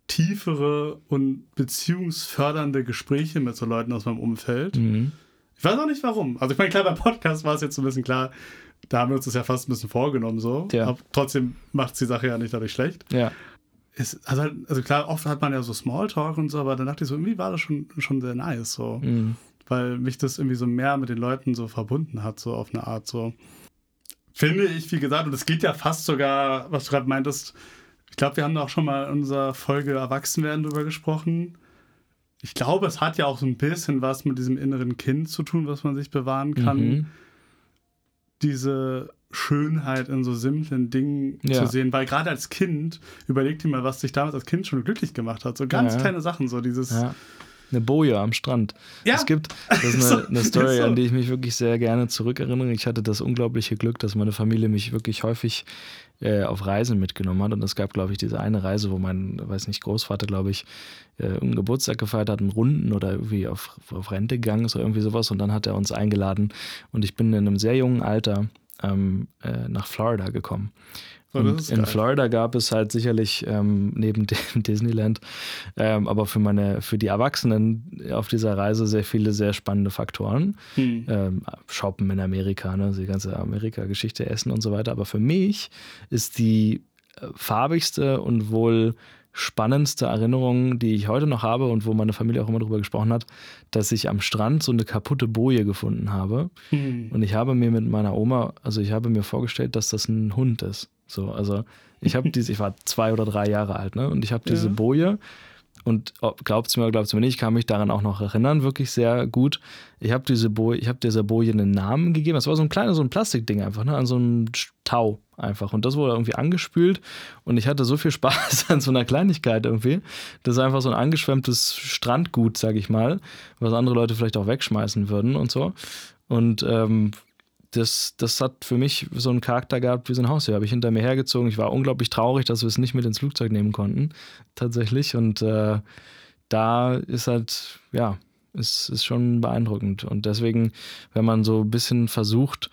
S1: tiefere und beziehungsfördernde Gespräche mit so Leuten aus meinem Umfeld.
S2: Mhm.
S1: Ich weiß auch nicht warum. Also ich meine, klar, beim Podcast war es jetzt so ein bisschen klar, da haben wir uns das ja fast ein bisschen vorgenommen so.
S2: Ja.
S1: Aber trotzdem macht die Sache ja nicht dadurch schlecht.
S2: Ja.
S1: Es, also, halt- also klar, oft hat man ja so Smalltalk und so, aber dann dachte ich so, irgendwie war das schon, schon sehr nice, so.
S2: Mhm.
S1: Weil mich das irgendwie so mehr mit den Leuten so verbunden hat, so auf eine Art, so. Finde ich, wie gesagt, und es geht ja fast sogar, was du gerade meintest, ich glaube, wir haben da auch schon mal in unserer Folge Erwachsenwerden drüber gesprochen. Ich glaube, es hat ja auch so ein bisschen was mit diesem inneren Kind zu tun, was man sich bewahren kann.
S2: Mhm.
S1: Diese Schönheit in so simplen Dingen
S2: Ja.
S1: zu sehen, weil gerade als Kind, überleg dir mal, was dich damals als Kind schon glücklich gemacht hat. So ganz
S2: Ja.
S1: kleine Sachen, so dieses.
S2: Ja. Eine Boje am Strand.
S1: Ja.
S2: Es gibt, das ist eine, eine Story,
S1: so.
S2: an die ich mich wirklich sehr gerne zurückerinnere. Ich hatte das unglaubliche Glück, dass meine Familie mich wirklich häufig äh, auf Reisen mitgenommen hat. Und es gab, glaube ich, diese eine Reise, wo mein, weiß nicht, Großvater, glaube ich, äh, einen Geburtstag gefeiert hat, einen Runden oder irgendwie auf, auf Rente gegangen ist oder irgendwie sowas. Und dann hat er uns eingeladen. Und ich bin in einem sehr jungen Alter ähm, äh, nach Florida gekommen. Oh, und in Florida gab es halt sicherlich ähm, neben dem Disneyland, ähm, aber für meine, für die Erwachsenen auf dieser Reise sehr viele sehr spannende Faktoren. Hm. Ähm, Shoppen in Amerika, ne, die ganze Amerika-Geschichte, Essen und so weiter. Aber für mich ist die äh, farbigste und wohl spannendste Erinnerung, die ich heute noch habe und wo meine Familie auch immer drüber gesprochen hat, dass ich am Strand so eine kaputte Boje gefunden habe. Hm. Und ich habe mir mit meiner Oma, also ich habe mir vorgestellt, dass das ein Hund ist. So, also ich habe diese, ich war zwei oder drei Jahre alt, ne? Und ich habe diese ja. Boje und glaubt es mir oder glaubt es mir nicht, ich kann mich daran auch noch erinnern, wirklich sehr gut. Ich habe diese Boje, ich habe dieser Boje einen Namen gegeben. Das war so ein kleines, so ein Plastikding einfach, ne? An so einem Tau einfach. Und das wurde irgendwie angespült und ich hatte so viel Spaß an so einer Kleinigkeit irgendwie. Das ist einfach so ein angeschwemmtes Strandgut, sag ich mal, was andere Leute vielleicht auch wegschmeißen würden und so. Und ähm, das, das hat für mich so einen Charakter gehabt wie so ein Haustier. Habe ich hinter mir hergezogen. Ich war unglaublich traurig, dass wir es nicht mit ins Flugzeug nehmen konnten, tatsächlich. Und äh, da ist halt, ja, ist, ist schon beeindruckend. Und deswegen, wenn man so ein bisschen versucht,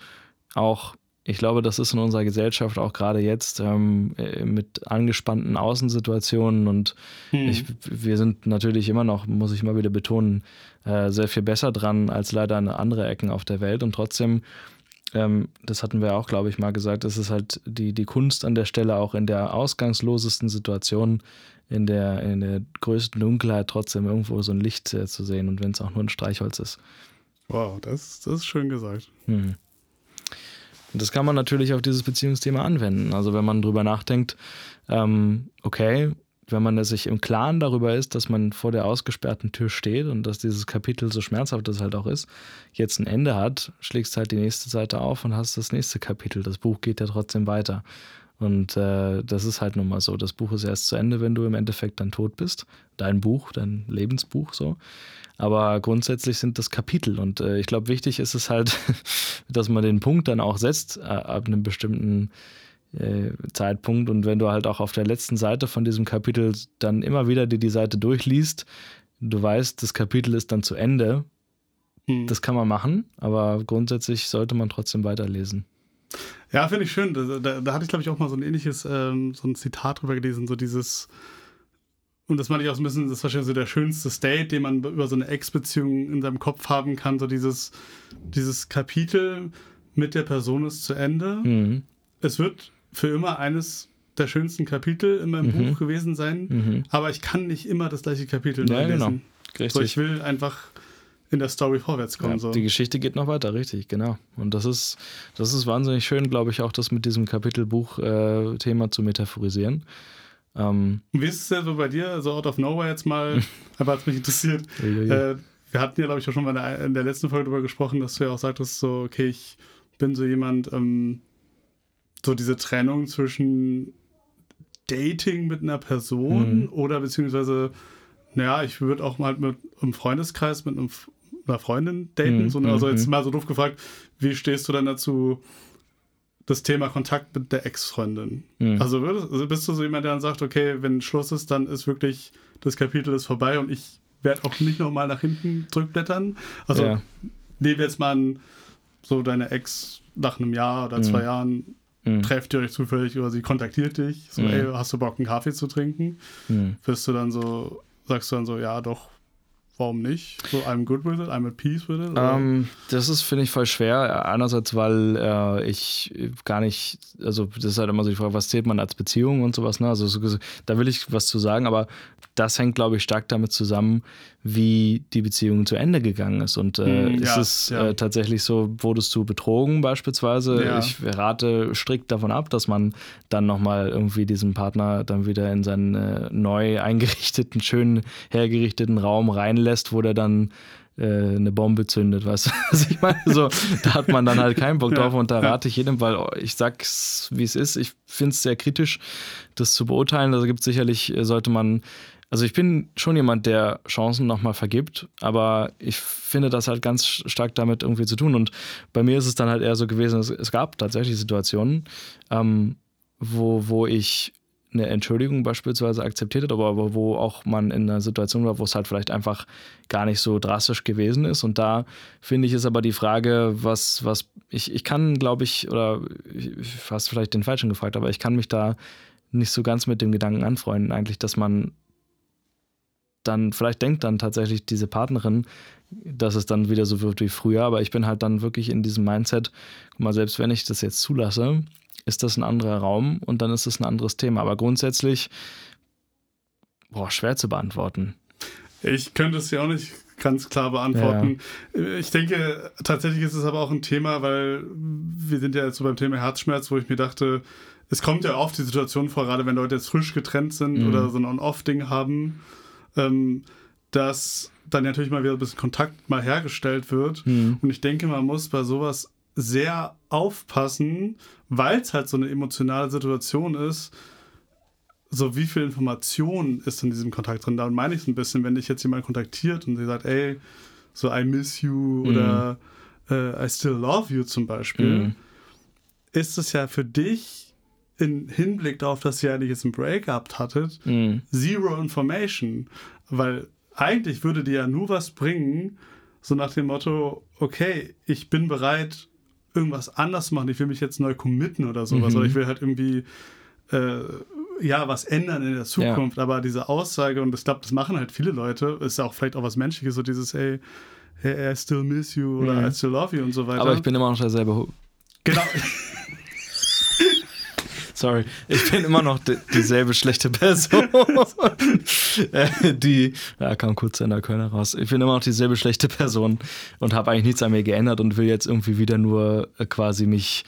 S2: auch, ich glaube, das ist in unserer Gesellschaft auch gerade jetzt ähm, äh, mit angespannten Außensituationen und hm. ich, wir sind natürlich immer noch, muss ich mal wieder betonen, äh, sehr viel besser dran als leider an andere Ecken auf der Welt. Und trotzdem ähm, das hatten wir auch, glaube ich, mal gesagt, es ist halt die, die Kunst an der Stelle auch in der ausgangslosesten Situation, in der, in der größten Dunkelheit trotzdem irgendwo so ein Licht äh, zu sehen und wenn es auch nur ein Streichholz ist.
S1: Wow, das, das ist schön gesagt.
S2: Mhm. Und das kann man natürlich auf dieses Beziehungsthema anwenden. Also wenn man drüber nachdenkt, ähm, okay, wenn man sich im Klaren darüber ist, dass man vor der ausgesperrten Tür steht und dass dieses Kapitel so schmerzhaft das halt auch ist, jetzt ein Ende hat, schlägst halt die nächste Seite auf und hast das nächste Kapitel. Das Buch geht ja trotzdem weiter. Und äh, das ist halt nun mal so. Das Buch ist erst zu Ende, wenn du im Endeffekt dann tot bist. Dein Buch, dein Lebensbuch so. Aber grundsätzlich sind das Kapitel. Und äh, ich glaube, wichtig ist es halt, dass man den Punkt dann auch setzt, äh, ab einem bestimmten äh, Zeitpunkt. Und wenn du halt auch auf der letzten Seite von diesem Kapitel dann immer wieder dir die Seite durchliest, du weißt, das Kapitel ist dann zu Ende. Hm. Das kann man machen, aber grundsätzlich sollte man trotzdem weiterlesen.
S1: Ja, finde ich schön. Da, da, da, hatte ich, glaube ich, auch mal so ein ähnliches, ähm, so ein Zitat drüber gelesen, so dieses, und das meine ich auch so ein bisschen, das ist wahrscheinlich so der schönste State, den man über so eine Ex-Beziehung in seinem Kopf haben kann, so dieses, dieses Kapitel mit der Person ist zu Ende. Mhm. Es wird für immer eines der schönsten Kapitel in meinem mhm. Buch gewesen sein. Mhm. Aber ich kann nicht immer das gleiche Kapitel
S2: ja, neu lesen.
S1: Genau. So, ich will einfach in der Story vorwärts kommen. Ja, so.
S2: Die Geschichte geht noch weiter, richtig, genau. Und das ist, das ist wahnsinnig schön, glaube ich, auch das mit diesem Kapitelbuch-Thema äh, zu metaphorisieren.
S1: Ähm, Wie ist es denn so bei dir, so out of nowhere jetzt mal, einfach hat mich interessiert. äh, wir hatten ja, glaube ich, auch schon mal in der, in der letzten Folge darüber gesprochen, dass du ja auch sagtest, so, okay, ich bin so jemand, ähm, so diese Trennung zwischen Dating mit einer Person mhm. oder beziehungsweise, naja, ich würde auch mal mit einem Freundeskreis, mit einem, einer Freundin daten. Mhm. So, also jetzt mhm. mal so doof gefragt, wie stehst du dann dazu, das Thema Kontakt mit der Ex-Freundin? Mhm. Also, würdest, also bist du so jemand, der dann sagt, okay, wenn Schluss ist, dann ist wirklich das Kapitel ist vorbei und ich werde auch nicht nochmal nach hinten zurückblättern. Also ja. nehmen wir jetzt mal an, so deine Ex nach einem Jahr oder zwei mhm. Jahren mhm. trefft ihr euch zufällig oder sie kontaktiert dich, so, mhm. ey, hast du Bock, einen Kaffee zu trinken? Wirst du dann so, sagst du dann so, ja, doch, Warum nicht? So, I'm good with it, I'm at peace with it?
S2: Ähm, das ist, finde ich, voll schwer. Einerseits, weil äh, ich gar nicht, also das ist halt immer so die Frage, was zählt man als Beziehung und sowas. Ne? Also so, da will ich was zu sagen, aber das hängt, glaube ich, stark damit zusammen, wie die Beziehung zu Ende gegangen ist. Und äh, ist ja, es ja. äh, tatsächlich so, wurdest du betrogen beispielsweise? Ja. Ich rate strikt davon ab, dass man dann nochmal irgendwie diesen Partner dann wieder in seinen äh, neu eingerichteten, schön hergerichteten Raum reinlässt, wo der dann äh, eine Bombe zündet, weißt du, was ich meine? So, da hat man dann halt keinen Bock drauf und da rate ich jedem, weil ich sag's, wie es ist. Ich finde es sehr kritisch, das zu beurteilen. Also gibt sicherlich, äh, sollte man also ich bin schon jemand, der Chancen nochmal vergibt, aber ich finde das halt ganz stark damit irgendwie zu tun. Und bei mir ist es dann halt eher so gewesen, es, es gab tatsächlich Situationen, ähm, wo, wo ich eine Entschuldigung beispielsweise akzeptiert hat, aber wo auch man in einer Situation war, wo es halt vielleicht einfach gar nicht so drastisch gewesen ist. Und da finde ich, ist aber die Frage, was, was, ich, ich kann, glaube ich, oder ich hast vielleicht den Falschen gefragt, aber ich kann mich da nicht so ganz mit dem Gedanken anfreunden, eigentlich, dass man dann, vielleicht denkt dann tatsächlich diese Partnerin, dass es dann wieder so wird wie früher, aber ich bin halt dann wirklich in diesem Mindset, guck mal, selbst wenn ich das jetzt zulasse, ist das ein anderer Raum und dann ist es ein anderes Thema. Aber grundsätzlich, boah, schwer zu beantworten.
S1: Ich könnte es ja auch nicht ganz klar beantworten. Ja. Ich denke, tatsächlich ist es aber auch ein Thema, weil wir sind ja jetzt so beim Thema Herzschmerz, wo ich mir dachte, es kommt ja oft die Situation vor, gerade wenn Leute jetzt frisch getrennt sind mhm. oder so ein On-Off-Ding haben, ähm, dass dann natürlich mal wieder ein bisschen Kontakt mal hergestellt wird. Mhm. Und ich denke, man muss bei sowas sehr aufpassen, weil es halt so eine emotionale Situation ist, so wie viel Information ist in diesem Kontakt drin. Da meine ich es ein bisschen, wenn dich jetzt jemand kontaktiert und sie sagt, ey, so I miss you mhm. oder äh, I still love you zum Beispiel, mhm. ist es ja für dich im Hinblick darauf, dass ihr eigentlich jetzt ein Breakup hattet, mhm. zero information. Weil eigentlich würde dir ja nur was bringen, so nach dem Motto, okay, ich bin bereit, irgendwas anders machen, ich will mich jetzt neu committen oder sowas, mhm. oder ich will halt irgendwie äh, ja was ändern in der Zukunft. Ja. Aber diese Aussage, und ich glaube, das machen halt viele Leute, ist ja auch vielleicht auch was Menschliches, so dieses, hey, hey I still miss you oder mhm. I still love you und so weiter.
S2: Aber ich bin immer noch derselbe. Genau. Sorry, ich bin immer noch die, dieselbe schlechte Person. Äh, die, ja, kam kurz in der Kölner raus. Ich bin immer noch dieselbe schlechte Person und habe eigentlich nichts an mir geändert und will jetzt irgendwie wieder nur äh, quasi mich,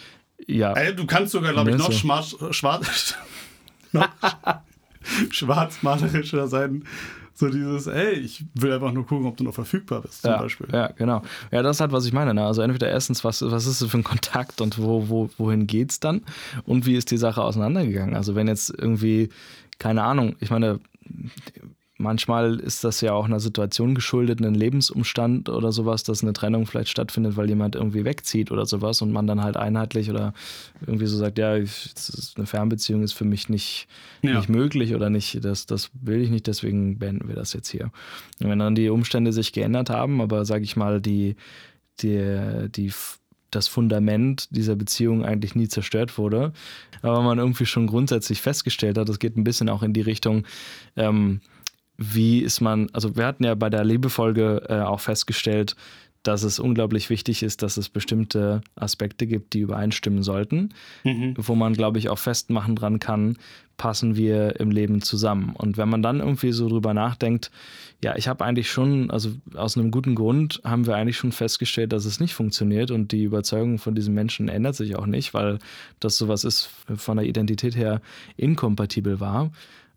S2: ja.
S1: Ey, du kannst sogar, glaube ich, noch schwarz, schwarz, schwarzmalerischer sein so dieses, ey, ich will einfach nur gucken, ob du noch verfügbar bist, zum
S2: ja,
S1: Beispiel.
S2: Ja, genau. Ja, das ist halt, was ich meine. Ne? Also entweder erstens, was, was ist das für ein Kontakt und wo, wo, wohin geht's dann? Und wie ist die Sache auseinandergegangen? Also wenn jetzt irgendwie, keine Ahnung, ich meine, Manchmal ist das ja auch einer Situation geschuldet, einem Lebensumstand oder sowas, dass eine Trennung vielleicht stattfindet, weil jemand irgendwie wegzieht oder sowas und man dann halt einheitlich oder irgendwie so sagt, ja, eine Fernbeziehung ist für mich nicht, ja. nicht möglich oder nicht, das, das will ich nicht, deswegen beenden wir das jetzt hier. Und wenn dann die Umstände sich geändert haben, aber sage ich mal, die, die, die das Fundament dieser Beziehung eigentlich nie zerstört wurde, aber man irgendwie schon grundsätzlich festgestellt hat, das geht ein bisschen auch in die Richtung, ähm, wie ist man, also wir hatten ja bei der Liebefolge äh, auch festgestellt, dass es unglaublich wichtig ist, dass es bestimmte Aspekte gibt, die übereinstimmen sollten, mhm. wo man, glaube ich, auch festmachen dran kann, passen wir im Leben zusammen. Und wenn man dann irgendwie so drüber nachdenkt, ja, ich habe eigentlich schon, also aus einem guten Grund haben wir eigentlich schon festgestellt, dass es nicht funktioniert und die Überzeugung von diesen Menschen ändert sich auch nicht, weil das sowas ist von der Identität her inkompatibel war.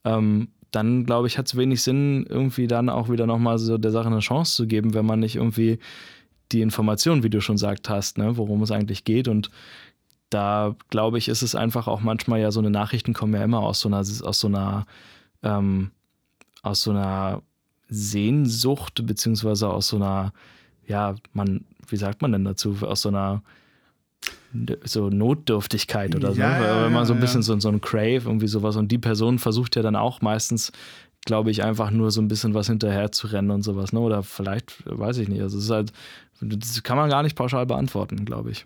S2: Ähm, dann glaube ich, hat es wenig Sinn, irgendwie dann auch wieder nochmal so der Sache eine Chance zu geben, wenn man nicht irgendwie die Informationen, wie du schon sagt hast, ne, worum es eigentlich geht. Und da glaube ich, ist es einfach auch manchmal ja so eine Nachrichten kommen ja immer aus so einer, aus so einer, ähm, aus so einer Sehnsucht, beziehungsweise aus so einer, ja, man, wie sagt man denn dazu, aus so einer so Notdürftigkeit oder so. Ja, ja, Wenn man so ein bisschen so, so ein Crave, irgendwie sowas. Und die Person versucht ja dann auch meistens, glaube ich, einfach nur so ein bisschen was hinterher zu rennen und sowas. Ne? Oder vielleicht, weiß ich nicht. Also es ist halt, das kann man gar nicht pauschal beantworten, glaube ich.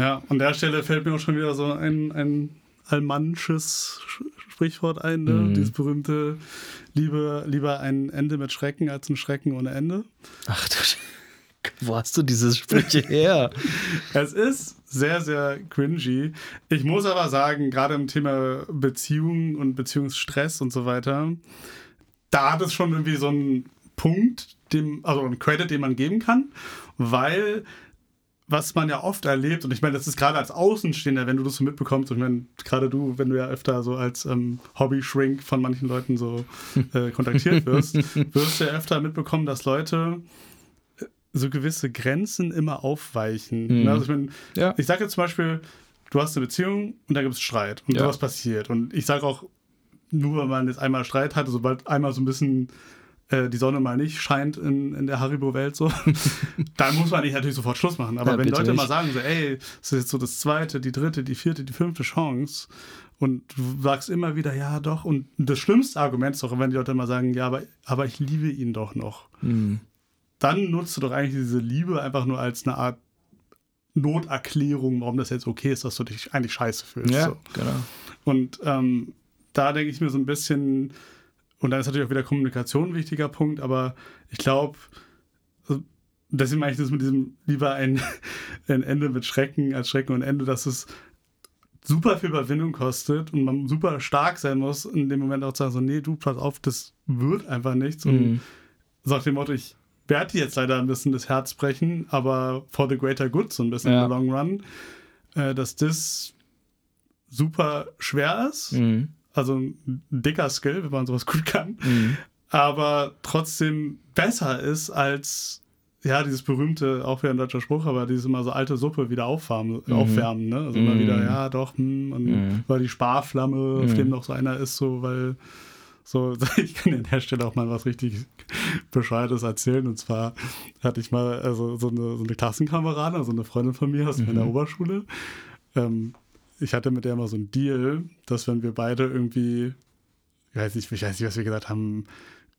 S1: Ja, an der Stelle fällt mir auch schon wieder so ein, ein allmannsches Sprichwort ein, ne? Mhm. dieses berühmte lieber, lieber ein Ende mit Schrecken als ein Schrecken ohne Ende.
S2: Ach du wo hast du diese Sprüche her?
S1: es ist sehr, sehr cringy. Ich muss aber sagen, gerade im Thema Beziehungen und Beziehungsstress und so weiter, da hat es schon irgendwie so einen Punkt, dem, also einen Credit, den man geben kann, weil was man ja oft erlebt, und ich meine, das ist gerade als Außenstehender, wenn du das so mitbekommst, und ich meine, gerade du, wenn du ja öfter so als ähm, Hobby-Shrink von manchen Leuten so äh, kontaktiert wirst, wirst du ja öfter mitbekommen, dass Leute so gewisse Grenzen immer aufweichen. Mhm. Ne? Also ich, mein, ja. ich sage jetzt zum Beispiel, du hast eine Beziehung und da gibt es Streit und ja. sowas passiert. Und ich sage auch, nur wenn man jetzt einmal Streit hatte, sobald einmal so ein bisschen äh, die Sonne mal nicht scheint in, in der Haribo-Welt so, dann muss man nicht natürlich sofort Schluss machen. Aber ja, wenn Leute nicht. mal sagen, so, ey, das ist jetzt so das zweite, die dritte, die vierte, die fünfte Chance Und du sagst immer wieder, ja, doch. Und das schlimmste Argument ist doch, wenn die Leute immer sagen, ja, aber, aber ich liebe ihn doch noch.
S2: Mhm.
S1: Dann nutzt du doch eigentlich diese Liebe einfach nur als eine Art Noterklärung, warum das jetzt okay ist, dass du dich eigentlich scheiße fühlst.
S2: Ja,
S1: so.
S2: genau.
S1: Und ähm, da denke ich mir so ein bisschen, und dann ist natürlich auch wieder Kommunikation ein wichtiger Punkt, aber ich glaube, deswegen meine ich das mit diesem lieber ein, ein Ende mit Schrecken als Schrecken und Ende, dass es super viel Überwindung kostet und man super stark sein muss, in dem Moment auch zu sagen, so, nee, du, pass auf, das wird einfach nichts. Und
S2: Mhm.
S1: so nach dem Motto, ich werde jetzt leider ein bisschen das Herz brechen, aber for the greater good, so ein bisschen
S2: Ja.
S1: in the long run, äh, dass das super schwer ist.
S2: Mhm.
S1: Also ein dicker Skill, wenn man sowas gut kann.
S2: Mhm.
S1: Aber trotzdem besser ist als, ja, dieses berühmte, auch wieder ein deutscher Spruch, aber dieses immer so alte Suppe wieder aufwärmen, aufwärmen ne? Also immer
S2: Mhm.
S1: wieder, ja, doch, hm, und
S2: Mhm.
S1: weil die Sparflamme, auf
S2: Mhm.
S1: dem noch so einer ist, so, weil so, ich kann an der Stelle auch mal was richtig Bescheides erzählen. Und zwar hatte ich mal also so, eine, so eine Klassenkameradin, also eine Freundin von mir aus meiner
S2: Mhm.
S1: Oberschule. Ähm, ich hatte mit der mal so einen Deal, dass wenn wir beide irgendwie, ich weiß nicht, ich weiß nicht, was wir gesagt haben,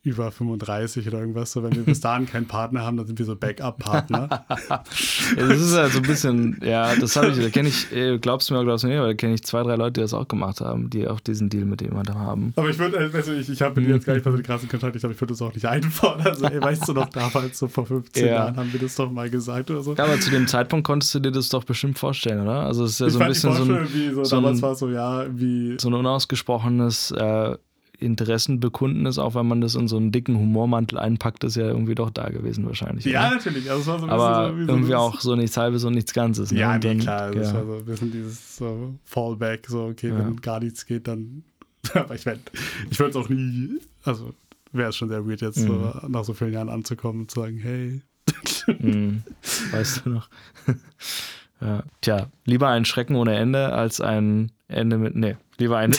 S1: über 35 oder irgendwas, so wenn wir bis dahin keinen Partner haben, dann sind wir so Backup-Partner.
S2: Ja, das ist halt so ein bisschen, ja, das habe ich, da kenne ich, äh, glaubst du mir oder glaubst du mir nicht, aber da kenne ich zwei, drei Leute, die das auch gemacht haben, die auch diesen Deal mit jemandem haben.
S1: Aber ich würde, also ich, ich habe mit dir jetzt gar nicht mal so die krassen Kontakt, ich glaube, ich würde das auch nicht einfordern. Also, ey, weißt du noch, damals, so vor 15
S2: Ja.
S1: Jahren haben wir das doch mal gesagt oder so.
S2: Ja, aber zu dem Zeitpunkt konntest du dir das doch bestimmt vorstellen, oder? Also es ist ja
S1: ich
S2: so ein bisschen so ein,
S1: so,
S2: so ein-
S1: damals war es so, ja, wie.
S2: so ein unausgesprochenes äh, Interessenbekunden ist, auch wenn man das in so einen dicken Humormantel einpackt, ist ja irgendwie doch da gewesen wahrscheinlich.
S1: Ja,
S2: oder?
S1: natürlich. Also es war so ein
S2: aber
S1: bisschen so, wie
S2: irgendwie
S1: so
S2: auch so nichts halbes und nichts Ganzes. Ne?
S1: Ja, nee,
S2: dann-
S1: klar. Das
S2: ja.
S1: war so ein bisschen dieses so Fallback, so, okay,
S2: Ja.
S1: wenn gar nichts geht, dann. aber ich meine, ich würde es auch nie. Also wäre es schon sehr weird, jetzt
S2: Mhm.
S1: so, nach so vielen Jahren anzukommen und zu sagen, hey.
S2: Hm, weißt du noch? ja. Tja, lieber ein Schrecken ohne Ende als ein Ende mit. Nee, lieber ein.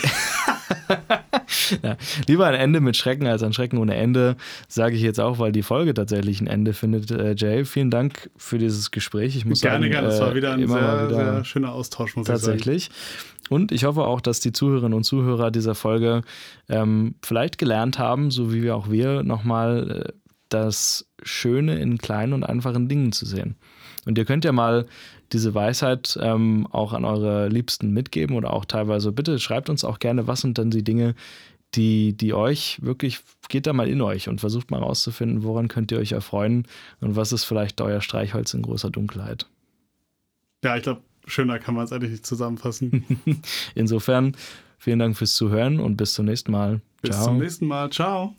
S2: ja, lieber ein Ende mit Schrecken als ein Schrecken ohne Ende, sage ich jetzt auch, weil die Folge tatsächlich ein Ende findet. Äh, Jay, vielen Dank für dieses Gespräch. Ich muss
S1: gerne,
S2: sagen,
S1: gerne. War
S2: äh,
S1: wieder ein sehr,
S2: wieder
S1: sehr schöner Austausch, muss ich sagen.
S2: Tatsächlich. Und ich hoffe auch, dass die Zuhörerinnen und Zuhörer dieser Folge ähm, vielleicht gelernt haben, so wie wir auch wir, nochmal äh, das Schöne in kleinen und einfachen Dingen zu sehen. Und ihr könnt ja mal diese Weisheit ähm, auch an eure Liebsten mitgeben oder auch teilweise, bitte schreibt uns auch gerne, was sind denn die Dinge, die, die euch wirklich, geht da mal in euch und versucht mal rauszufinden, woran könnt ihr euch erfreuen und was ist vielleicht euer Streichholz in großer Dunkelheit.
S1: Ja, ich glaube, schöner kann man es eigentlich nicht zusammenfassen.
S2: Insofern, vielen Dank fürs Zuhören und bis zum nächsten Mal.
S1: Bis
S2: Ciao.
S1: zum nächsten Mal. Ciao.